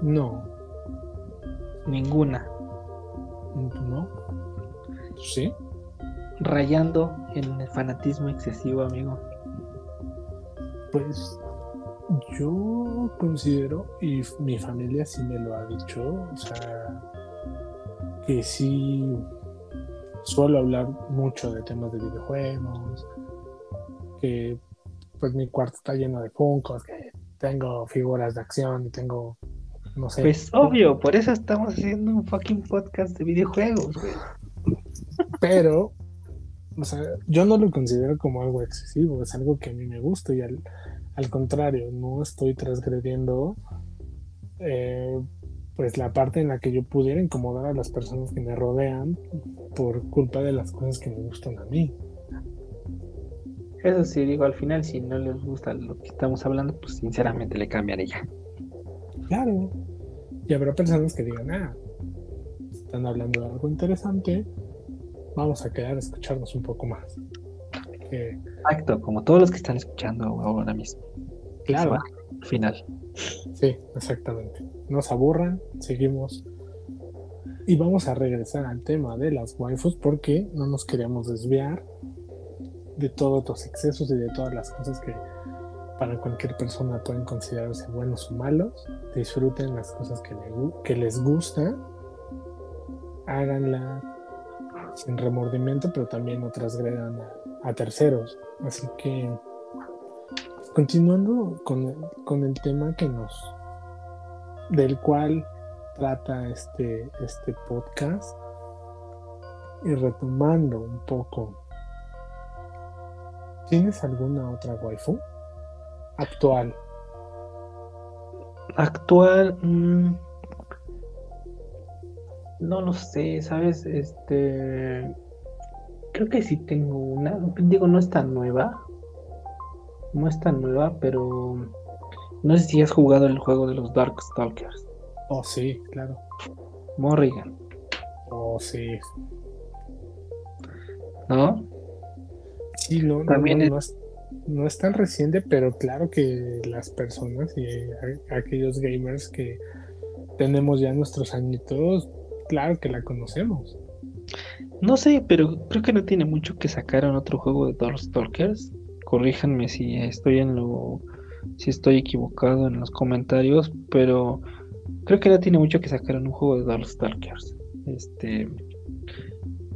A: No,
B: Ninguna.
A: no, sí.
B: Rayando en el fanatismo excesivo, amigo.
A: Pues yo considero, y mi familia sí me lo ha dicho, o sea, que sí suelo hablar mucho de temas de videojuegos, que pues mi cuarto está lleno de Funkos, que tengo figuras de acción y tengo, no sé.
B: Pues obvio, por eso estamos haciendo un fucking podcast de videojuegos, güey.
A: Pero, o sea, yo no lo considero como algo excesivo, es algo que a mí me gusta y al, al contrario, no estoy transgrediendo eh, pues la parte en la que yo pudiera incomodar a las personas que me rodean por culpa de las cosas que me gustan a mí.
B: Eso sí, digo, al final si no les gusta lo que estamos hablando, pues sinceramente le cambiaré ya.
A: Claro. Y habrá personas que digan, ah, están hablando de algo interesante, vamos a quedar a escucharnos un poco más.
B: Exacto, como todos los que están escuchando ahora mismo.
A: Claro.
B: Al final.
A: Sí, exactamente. Nos aburran, seguimos. Y vamos a regresar al tema de las waifus porque no nos queremos desviar de todos los excesos y de todas las cosas que para cualquier persona pueden considerarse buenos o malos. Disfruten las cosas que, les gusta. Háganla sin remordimiento, pero también no transgredan a terceros. Así que Continuando con, el tema que nos del cual trata este, este podcast. Y retomando un poco, ¿tienes alguna otra waifu actual?
B: Actual, mm, no lo sé, sabes, este, creo que sí tengo una, digo, no es tan nueva, no es tan nueva, pero no sé si has jugado el juego de los Darkstalkers.
A: Oh, sí, claro.
B: Morrigan.
A: Oh, sí.
B: ¿No?
A: Sí, no, También no, no, es, tan reciente, pero claro que las personas y aquellos gamers que tenemos ya nuestros añitos, claro que la conocemos.
B: No sé, pero creo que no tiene mucho que sacar en otro juego de Darkstalkers corríjanme si estoy en lo si estoy equivocado en los comentarios, pero creo que no tiene mucho que sacar en un juego de Darkstalkers. Este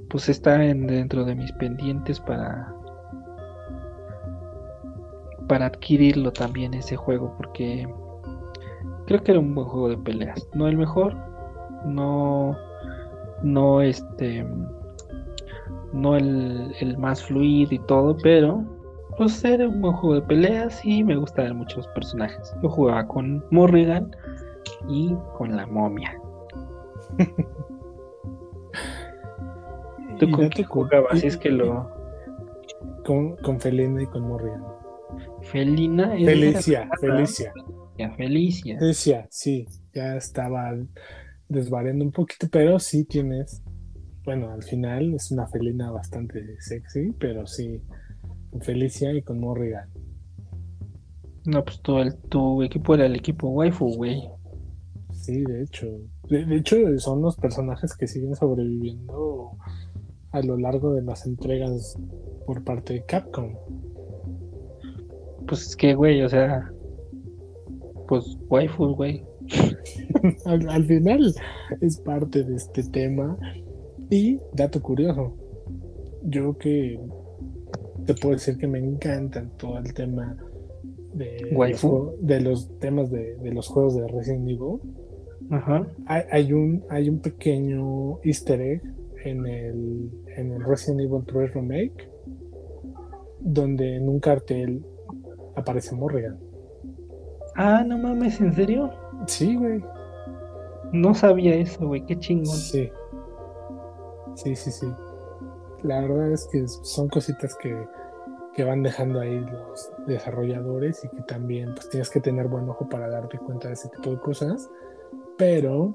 B: pues está en, dentro de mis pendientes para para adquirirlo también ese juego porque creo que era un buen juego de peleas, no el mejor, no no este no el, el más fluido y todo, pero pues era un buen juego de peleas y me gustaban muchos personajes. Yo jugaba con Morrigan y con la momia. ¿Tú con qué jugabas? es que lo.
A: Con, con Felina y con Morrigan.
B: Felina.
A: Felicia, Felicia.
B: Ya, Felicia.
A: Felicia, sí. Ya estaba desvariando un poquito, pero sí tienes. Bueno, al final es una felina bastante sexy, pero sí Felicia y con Morrigan.
B: No, pues tu, el, tu equipo era el equipo waifu, güey.
A: Sí, de hecho. De, hecho, son los personajes que siguen sobreviviendo a lo largo de las entregas por parte de Capcom.
B: Pues es que, güey, o sea. Pues waifu, güey.
A: al, al final es parte de este tema. Y, dato curioso, yo que te puedo decir que me encanta todo el tema de, los, de los temas de, los juegos de Resident Evil. Ajá. Hay, un, hay un pequeño easter egg en el, en el Resident Evil 3 Remake donde en un cartel aparece Morrigan.
B: Ah, no mames, ¿en serio?
A: Sí, güey.
B: No sabía eso, güey, qué chingón.
A: Sí. Sí, sí, sí la verdad es que son cositas que, van dejando ahí los desarrolladores y que también pues tienes que tener buen ojo para darte cuenta de ese tipo de cosas. Pero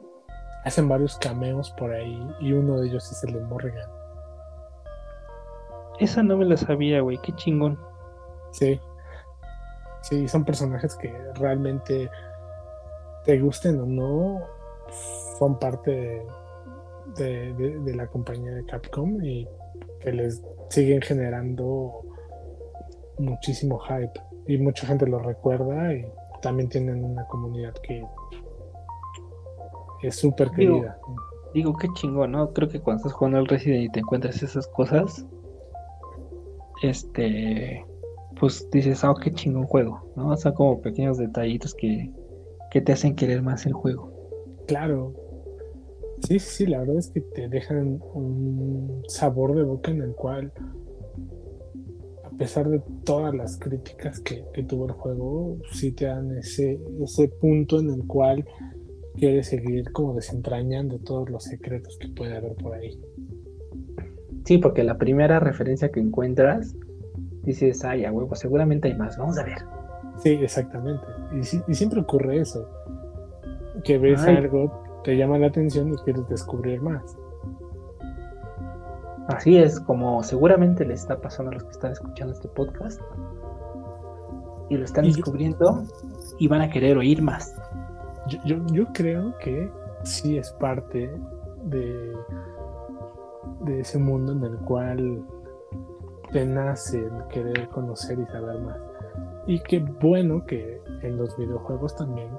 A: hacen varios cameos por ahí y uno de ellos es el de Morrigan.
B: Esa no me la sabía, güey, qué chingón.
A: Sí. Sí, son personajes que realmente te gusten o no, son parte de, de la compañía de Capcom y que les siguen generando muchísimo hype y mucha gente lo recuerda y también tienen una comunidad que es súper querida.
B: digo, qué chingón, ¿no? Creo que cuando estás jugando al Resident y te encuentras esas cosas, este, pues dices, ah, qué chingón juego, ¿no? Son como pequeños detallitos que, que te hacen querer más el juego.
A: Claro. Sí, sí, la verdad es que te dejan un sabor de boca en el cual, a pesar de todas las críticas que, que tuvo el juego, sí te dan ese, ese punto en el cual quieres seguir como desentrañando todos los secretos que puede haber por ahí.
B: Sí, porque la primera referencia que encuentras, dices, ay, a huevo, seguramente hay más, vamos a ver.
A: Sí, exactamente. Y, siempre ocurre eso, que ves algo, te llama la atención y quieres descubrir más.
B: Así es, como seguramente le está pasando a los que están escuchando este podcast. Y lo están descubriendo y van a querer oír más.
A: Yo, yo, creo que sí es parte de, de ese mundo en el cual te nace el querer conocer y saber más. Y qué bueno que en los videojuegos también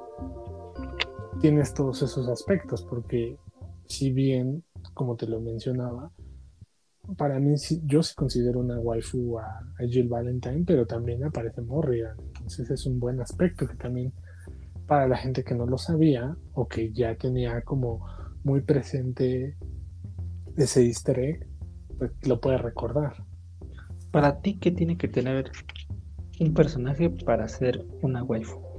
A: tienes todos esos aspectos, porque si bien, como te lo mencionaba, para mí yo sí considero una waifu a, a Jill Valentine, pero también aparece Morrigan. Entonces es un buen aspecto que también para la gente que no lo sabía o que ya tenía como muy presente ese easter egg, pues lo puede recordar.
B: Para ti, ¿qué tiene que tener un personaje para ser una waifu?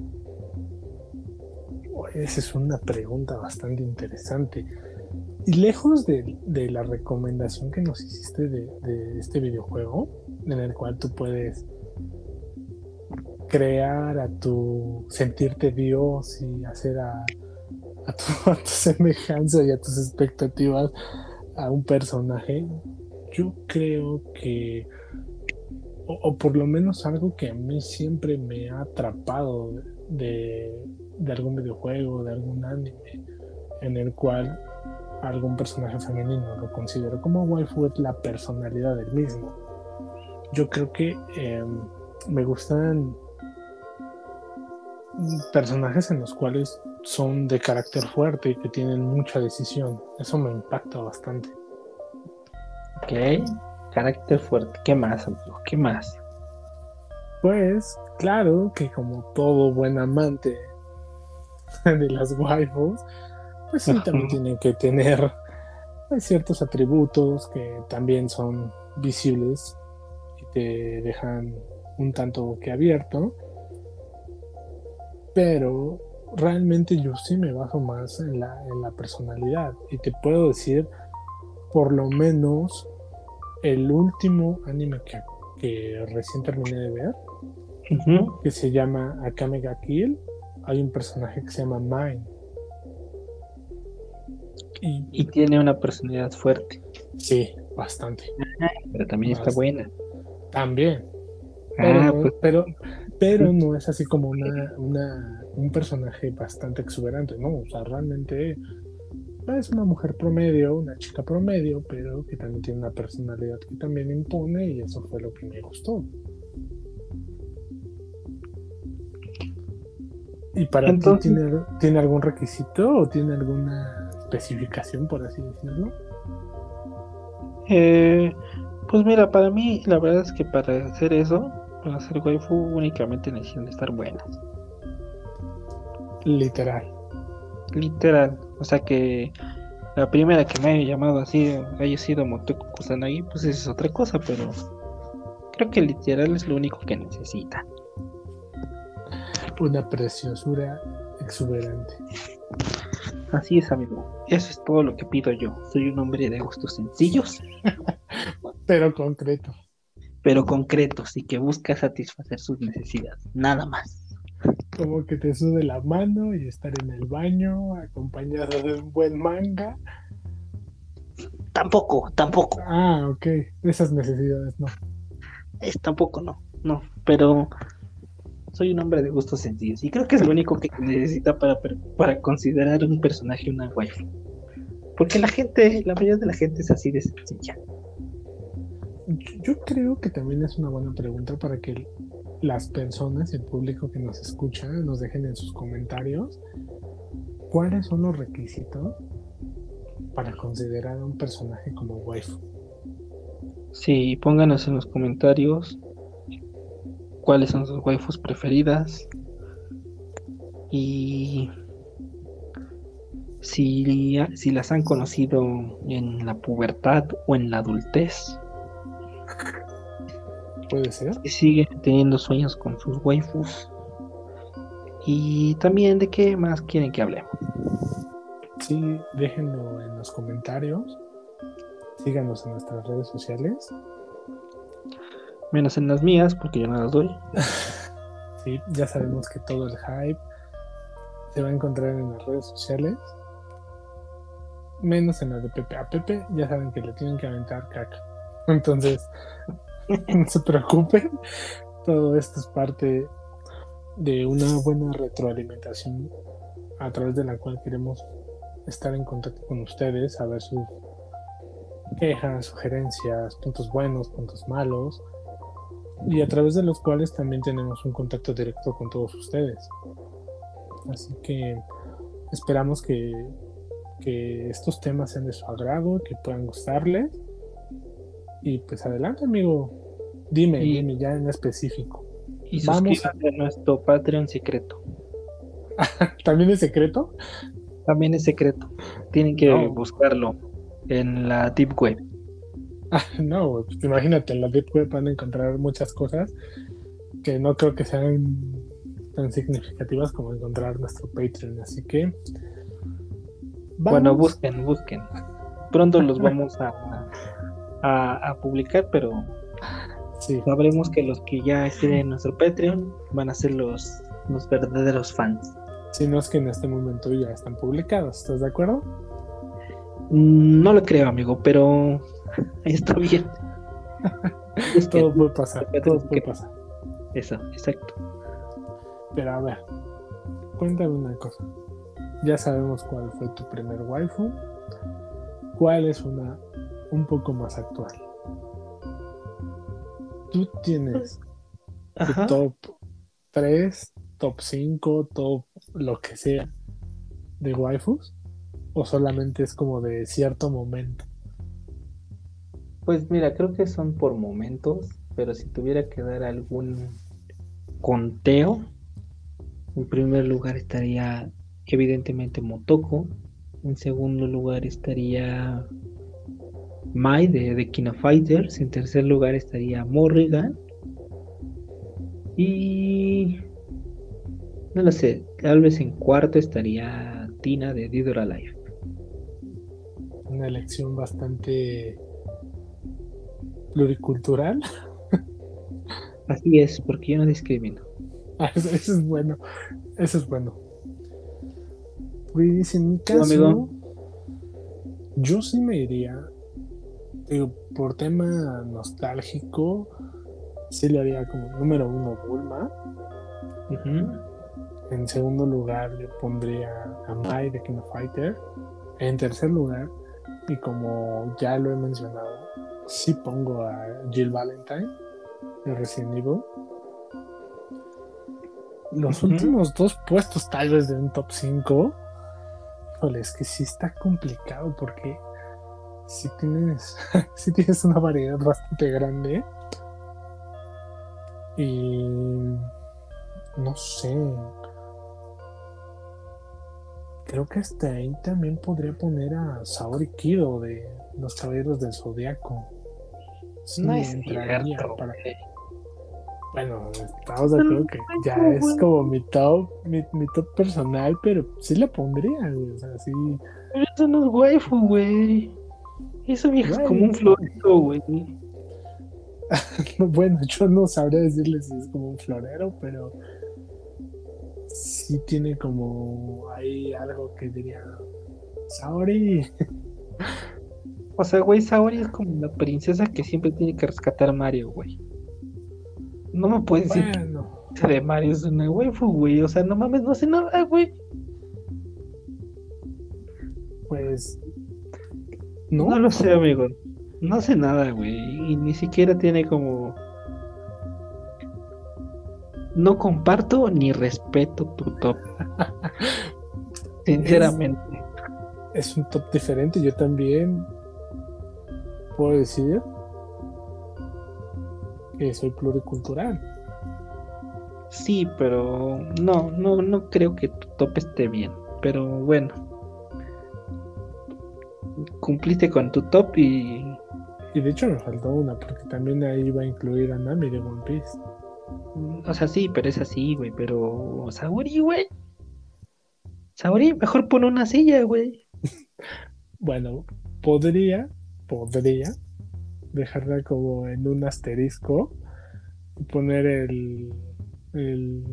A: Esa es una pregunta bastante interesante. Y lejos de, la recomendación que nos hiciste de, de, este videojuego, en el cual tú puedes crear a tu sentirte Dios y hacer a, a, tu, semejanza y a tus expectativas a un personaje, yo creo que, o, por lo menos algo que a mí siempre me ha atrapado de, de algún videojuego, de algún anime, en el cual algún personaje femenino lo considero como waifu es la personalidad del mismo. Yo creo que em, me gustan personajes en los cuales son de carácter fuerte y que tienen mucha decisión. Eso me impacta bastante.
B: Ok, carácter fuerte. ¿Qué más, amigo? ¿Qué más?
A: Pues, claro que como todo buen amante de las waifus, pues sí, también tienen que tener ciertos atributos que también son visibles y te dejan un tanto que abierto. Pero realmente yo sí me baso más en la, personalidad. Y te puedo decir por lo menos el último anime que, que recién terminé de ver que se llama Akame ga Kill hay un personaje que se llama Mine.
B: Y, tiene una personalidad fuerte.
A: Sí bastante.
B: Pero también está buena.
A: También. Ah, pues. pero, pero no es así como una, un personaje bastante exuberante, ¿no? O sea, realmente es una mujer promedio, una chica promedio, pero que también tiene una personalidad que también impone y eso fue lo que me gustó. ¿Y para ti tiene, tiene algún requisito o tiene alguna especificación, por así decirlo?
B: Eh, pues mira, para mí la verdad es que para hacer eso para hacer waifu únicamente necesitan estar buenas.
A: Literal.
B: Literal. O sea que la primera que me haya llamado así haya sido Motoko Kusanagi, pues es otra cosa, pero creo que literal es lo único que necesita.
A: Una preciosura exuberante.
B: Así es, amigo. Eso es todo lo que pido yo. Soy un hombre de gustos sencillos,
A: pero concreto
B: pero concretos y que busca satisfacer sus necesidades, nada más.
A: Como que te sude la mano y estar en el baño acompañado de un buen manga.
B: Tampoco, tampoco.
A: Ah, ok. Esas necesidades no.
B: Es tampoco no, no. Pero soy un hombre de gustos sencillos y creo que es lo único que necesita para, para considerar un personaje una wife. Porque la gente, la mayoría de la gente es así de sencilla.
A: Yo creo que también es una buena pregunta para que las personas el público que nos escucha nos dejen en sus comentarios cuáles son los requisitos para considerar a un personaje como waifu?
B: Sí, pónganos en los comentarios cuáles son sus waifus preferidas y si, si las han conocido en la pubertad o en la adultez.
A: Puede ser.
B: Si siguen teniendo sueños con sus waifus. Y también de qué más quieren que hablemos.
A: Sí, déjenlo en los comentarios. Síganos en nuestras redes sociales.
B: Menos en las mías, porque yo no las doy.
A: sí, ya sabemos que todo el hype se va a encontrar en las redes sociales. Menos en las de Pepe. A Pepe ya saben que le tienen que aventar caca. Entonces, no se preocupen. Todo esto es parte de una buena retroalimentación a través de la cual queremos estar en contacto con ustedes, saber sus quejas, sugerencias, puntos buenos, puntos malos, y a través de los cuales también tenemos un contacto directo con todos ustedes. Así que esperamos que, que estos temas sean de su agrado, que puedan gustarles. Y pues adelante, amigo. Dime, dime ya en específico.
B: Y Vamos a nuestro Patreon secreto.
A: ¿También es secreto?
B: También es secreto. Tienen que buscarlo en la Deep Web.
A: no, pues imagínate, en la Deep Web van a encontrar muchas cosas que no creo que sean tan significativas como encontrar nuestro Patreon. Así que.
B: Bueno, busquen, busquen. Pronto los vamos a, a, publicar, pero sí. sabremos que los que ya estén en nuestro Patreon van a ser los, los verdaderos fans.
A: Si no es que en este momento ya están publicados, ¿estás de acuerdo?
B: Mm, no lo creo, amigo, pero está bien.
A: todo puede pasar, todo puede pasar.
B: Eso, exacto.
A: Pero a ver, cuéntame una cosa. Ya sabemos cuál fue tu primer waifu. ¿Cuál es una un poco más actual? Tú tienes tu top 3 top 5, top lo que sea de waifus? ¿O solamente es como de cierto momento?
B: Pues mira, creo que son por momentos, pero si tuviera que dar algún conteo, en primer lugar estaría evidentemente Motoko, en segundo lugar estaría Mai de, de King of Fighters, en tercer lugar estaría Morrigan. Y no lo sé, tal vez en cuarto estaría Tina de Dead Alive.
A: Una elección bastante pluricultural.
B: Así es, porque yo no discrimino.
A: Ah, eso, es bueno, eso es bueno. Pues en mi caso, yo sí me iría, digo, por tema nostálgico, sí le haría como número uno Bulma. En segundo lugar le pondría a Mai de King of Fighter. En tercer lugar, y como ya lo he mencionado, sí pongo a Jill Valentine de Resident Evil. Los últimos dos puestos tal vez de un top 5. Híjole, es que sí está complicado porque si tienes, si tienes una variedad bastante grande. Y no sé, Creo que hasta ahí también podría poner a Saori Kido de Los Caballeros del Zodiaco.
B: No es para...
A: Bueno, estamos de acuerdo que ya es como mi top, mi, top personal, pero sí la pondría, güey. O sea, sí.
B: Pero eso no es waifu, güey. Eso viejo es como un florero, güey.
A: bueno, yo no sabría decirle si es como un florero, pero sí tiene como ahí algo que diría Saori.
B: O sea, güey, Saori es como la princesa que siempre tiene que rescatar a Mario, güey. No me puedes decir que de Mario es una waifu, güey. O sea, no mames, no hace nada, güey.
A: Pues.
B: No, no lo sé, amigo. No hace nada, güey. Y ni siquiera tiene como no comparto ni respeto tu top. Sinceramente.
A: es un top diferente. Yo también puedo decir que soy pluricultural.
B: Sí, pero no, no, no creo que tu top esté bien. Pero bueno. Cumpliste con tu top y.
A: Y de hecho me faltó una, porque también ahí iba a incluir a Nami de One Piece.
B: O sea, sí, pero es así, güey. Pero. Saori, güey. Saori, mejor pon una silla, güey.
A: Bueno, podría, podría dejarla como en un asterisco y poner el el,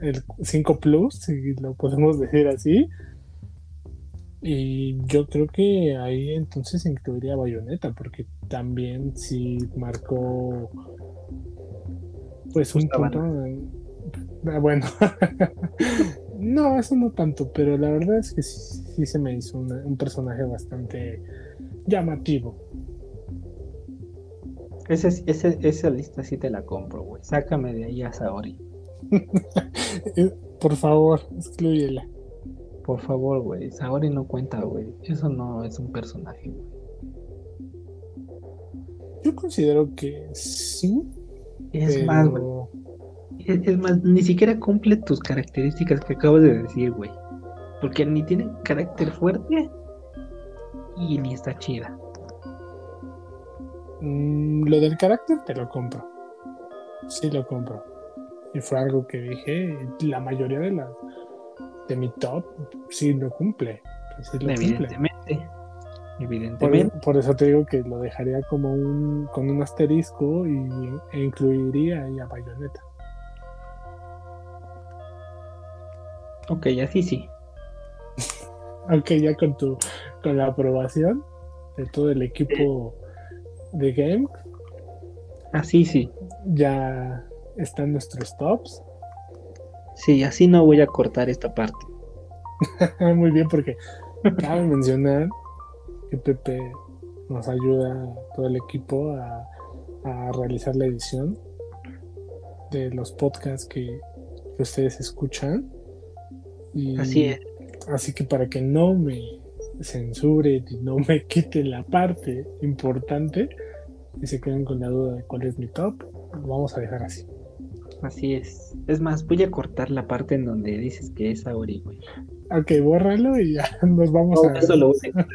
A: el 5 Plus, si lo podemos decir así. Y yo creo que ahí entonces incluiría Bayonetta, porque también si marcó pues un punto. Ah, bueno, no, eso no tanto, pero la verdad es que sí, se me hizo un personaje bastante llamativo.
B: Ese, ese, esa lista sí te la compro, güey. Sácame de ahí a Saori.
A: Por favor, excluyela.
B: Por favor, güey. Saori no cuenta, güey. Eso no es un personaje, güey.
A: Yo considero que sí.
B: Es más, güey. Es, más, ni siquiera cumple tus características que acabas de decir, güey. Porque ni tiene carácter fuerte y ni está chida.
A: Mm, lo del carácter te lo compro. Sí lo compro. Y fue algo que dije, la mayoría de las de mi top sí lo cumple.
B: evidentemente. Evidentemente.
A: Por, eso te digo que lo dejaría como un con un asterisco y, e incluiría ahí a Bayonetta.
B: Ok, así sí.
A: ok, ya con tu con la aprobación de todo el equipo de Game.
B: Así sí.
A: Ya están nuestros tops.
B: Sí, así no voy a cortar esta parte.
A: Muy bien, porque cabe mencionar que Pepe nos ayuda todo el equipo a, realizar la edición de los podcasts que, ustedes escuchan.
B: Y, así es.
A: Así que para que no me censure y no me quite la parte importante y se queden con la duda de cuál es mi top, vamos a dejar así.
B: Así es. Es más, voy a cortar la parte en donde dices que es Auri, güey.
A: Ok, bórralo y ya nos vamos a.
B: Eso lo voy a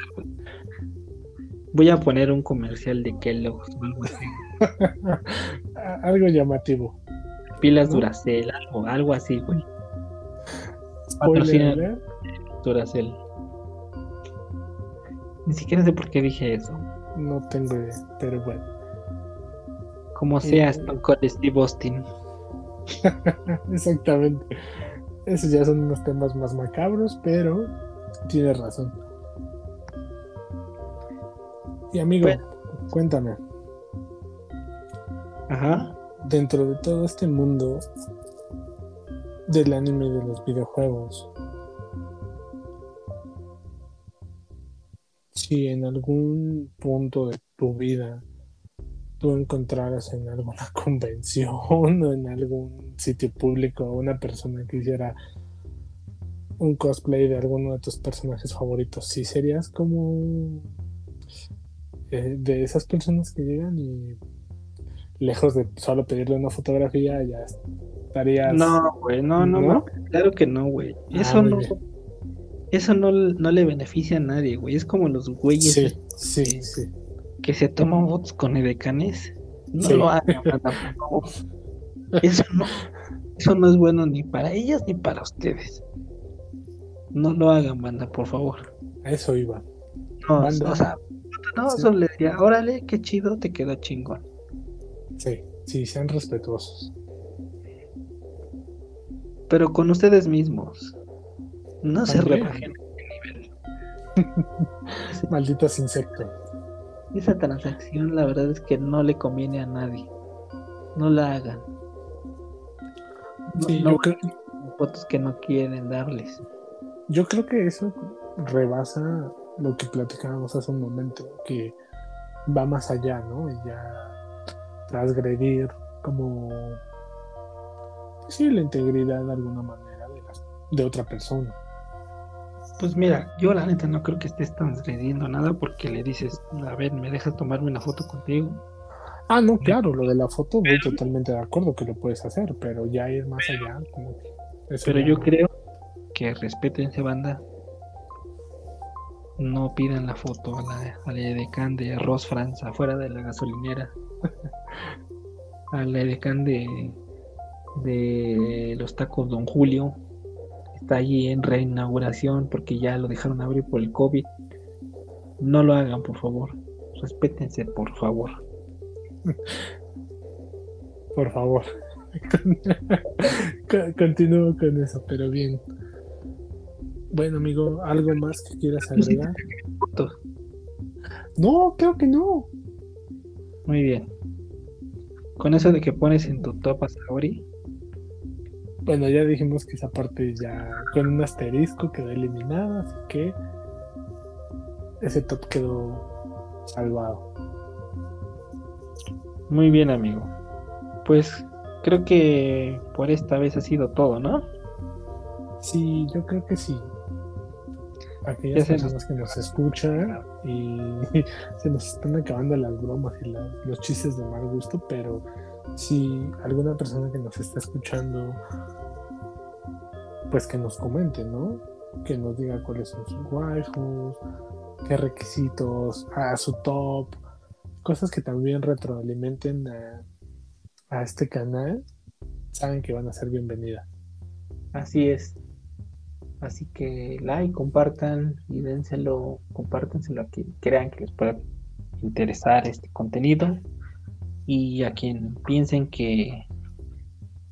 B: Voy a poner un comercial de Kellogg's o algo así.
A: algo llamativo.
B: Pilas Duracell, algo, algo así, güey. Ni siquiera sé por qué dije eso.
A: No tengo idea, pero bueno.
B: Como sea, eh, Stone Cold Steve Austin.
A: Exactamente. Esos ya son unos temas más macabros, pero tienes razón. Y amigo, cuéntame.
B: Ajá.
A: Dentro de todo este mundo del anime y de los videojuegos, si en algún punto de tu vida tú encontraras en alguna convención o en algún sitio público una persona que hiciera un cosplay de alguno de tus personajes favoritos, sí serías como eh, de esas personas que llegan y lejos de solo pedirle una fotografía ya estarías...
B: No, güey, no, no, no, claro que no, güey. Ah, eso no... Eso no, no, le beneficia a nadie, güey. Es como los güeyes.
A: Sí, sí, sí
B: que se toman votos con edecanes, no lo hagan, Eso no, eso no es bueno ni para ellas ni para ustedes. No lo hagan, banda, por favor.
A: Eso iba.
B: No, o sea, no, solo le diría, órale, qué chido, te quedó chingón.
A: Sí, sí, sean respetuosos.
B: Pero con ustedes mismos. No se rebajen el nivel.
A: Malditos insectos
B: esa transacción la verdad es que no le conviene a nadie. No la hagan. No, fotos que no quieren darles.
A: Yo creo que eso rebasa lo que platicábamos hace un momento, que va más allá, ¿no? Y ya transgredir como sí la integridad de alguna manera de, de otra persona.
B: Pues mira, yo la neta no creo que estés transgrediendo nada porque le dices, a ver, ¿me dejas tomarme una foto contigo?
A: Ah, no, claro, lo de la foto voy totalmente de acuerdo que lo puedes hacer, pero ya ir más allá, como que
B: Pero
A: ya
B: yo
A: no.
B: creo que respeten esa banda. No pidan la foto a la, a la edecán de Arroz France afuera de la gasolinera. a la edecán de, de los tacos Don Julio. Está allí en reinauguración porque ya lo dejaron abrir por el COVID. No lo hagan, por favor. Respétense, por favor.
A: Por favor. Con- Continúo con eso, pero bien. Bueno, amigo, ¿algo más que quieras agregar? No, creo que no.
B: Muy bien. Con eso de que pones en tu top a Saori,
A: Bueno, ya dijimos que esa parte ya con un asterisco quedó eliminada, así que ese top quedó salvado.
B: Muy bien, amigo. Pues creo que por esta vez ha sido todo, ¿no?
A: Sí, yo creo que sí. Aquellas
B: se nos-
A: personas que nos escuchan y se nos están acabando las bromas y la- los chistes de mal gusto, pero si alguna persona que nos está escuchando, pues que nos comente, ¿no? Que nos diga cuáles son sus waifus, qué requisitos, a su top, cosas que también retroalimenten a, a este canal, saben que van a ser bienvenidas.
B: Así es. Así que like, compartan y dénselo, compártenselo a quien crean que les pueda interesar este contenido y a quien piensen que,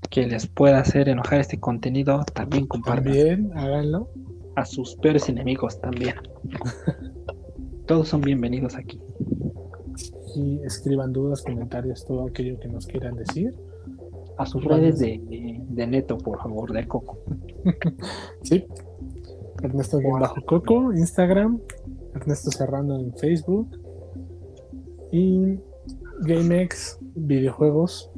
B: que les pueda hacer enojar este contenido, también compartan
A: También háganlo.
B: a sus peores enemigos también. Todos son bienvenidos aquí.
A: y escriban dudas, comentarios, todo aquello que nos quieran decir.
B: A sus
A: Bueno.
B: redes de, de neto, por favor, de Coco.
A: Sí. Ernesto bajo Coco, Instagram, Ernesto Serrano en Facebook y GameX Videojuegos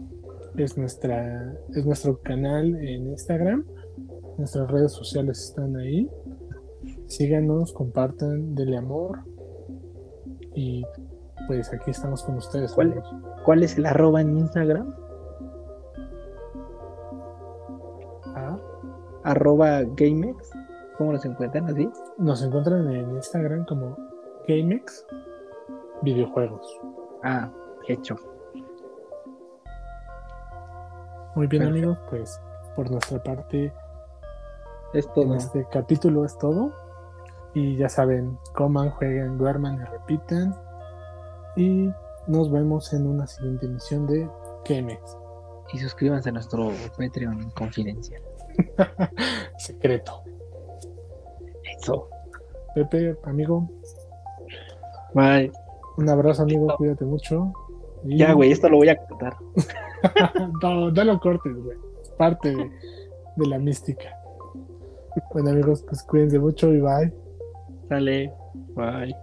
A: es nuestra es nuestro canal en Instagram. Nuestras redes sociales están ahí. Síganos, compartan, denle amor. Y pues aquí estamos con ustedes.
B: ¿Cuál?
A: amigos.
B: ¿Cuál es el arroba en Instagram?
A: Ah,
B: Arroba GameX. ¿Cómo los encuentran así?
A: Nos encuentran en Instagram como GameX Videojuegos.
B: Ah, hecho.
A: Muy bien
B: Perfecto.
A: amigos, pues por nuestra parte
B: Es
A: en
B: todo.
A: este capítulo es todo. Y ya saben, coman, jueguen, duerman y repitan. Y nos vemos en una siguiente emisión de GameX.
B: Y suscríbanse a nuestro Patreon confidencial.
A: Secreto.
B: Eso.
A: Pepe, amigo,
B: Bye.
A: un abrazo amigo, cuídate mucho.
B: Ya, güey, esto lo voy a cortar.
A: no, no lo cortes, güey. Es parte de, de la mística. Bueno amigos, pues cuídense mucho y bye.
B: Sale. Bye.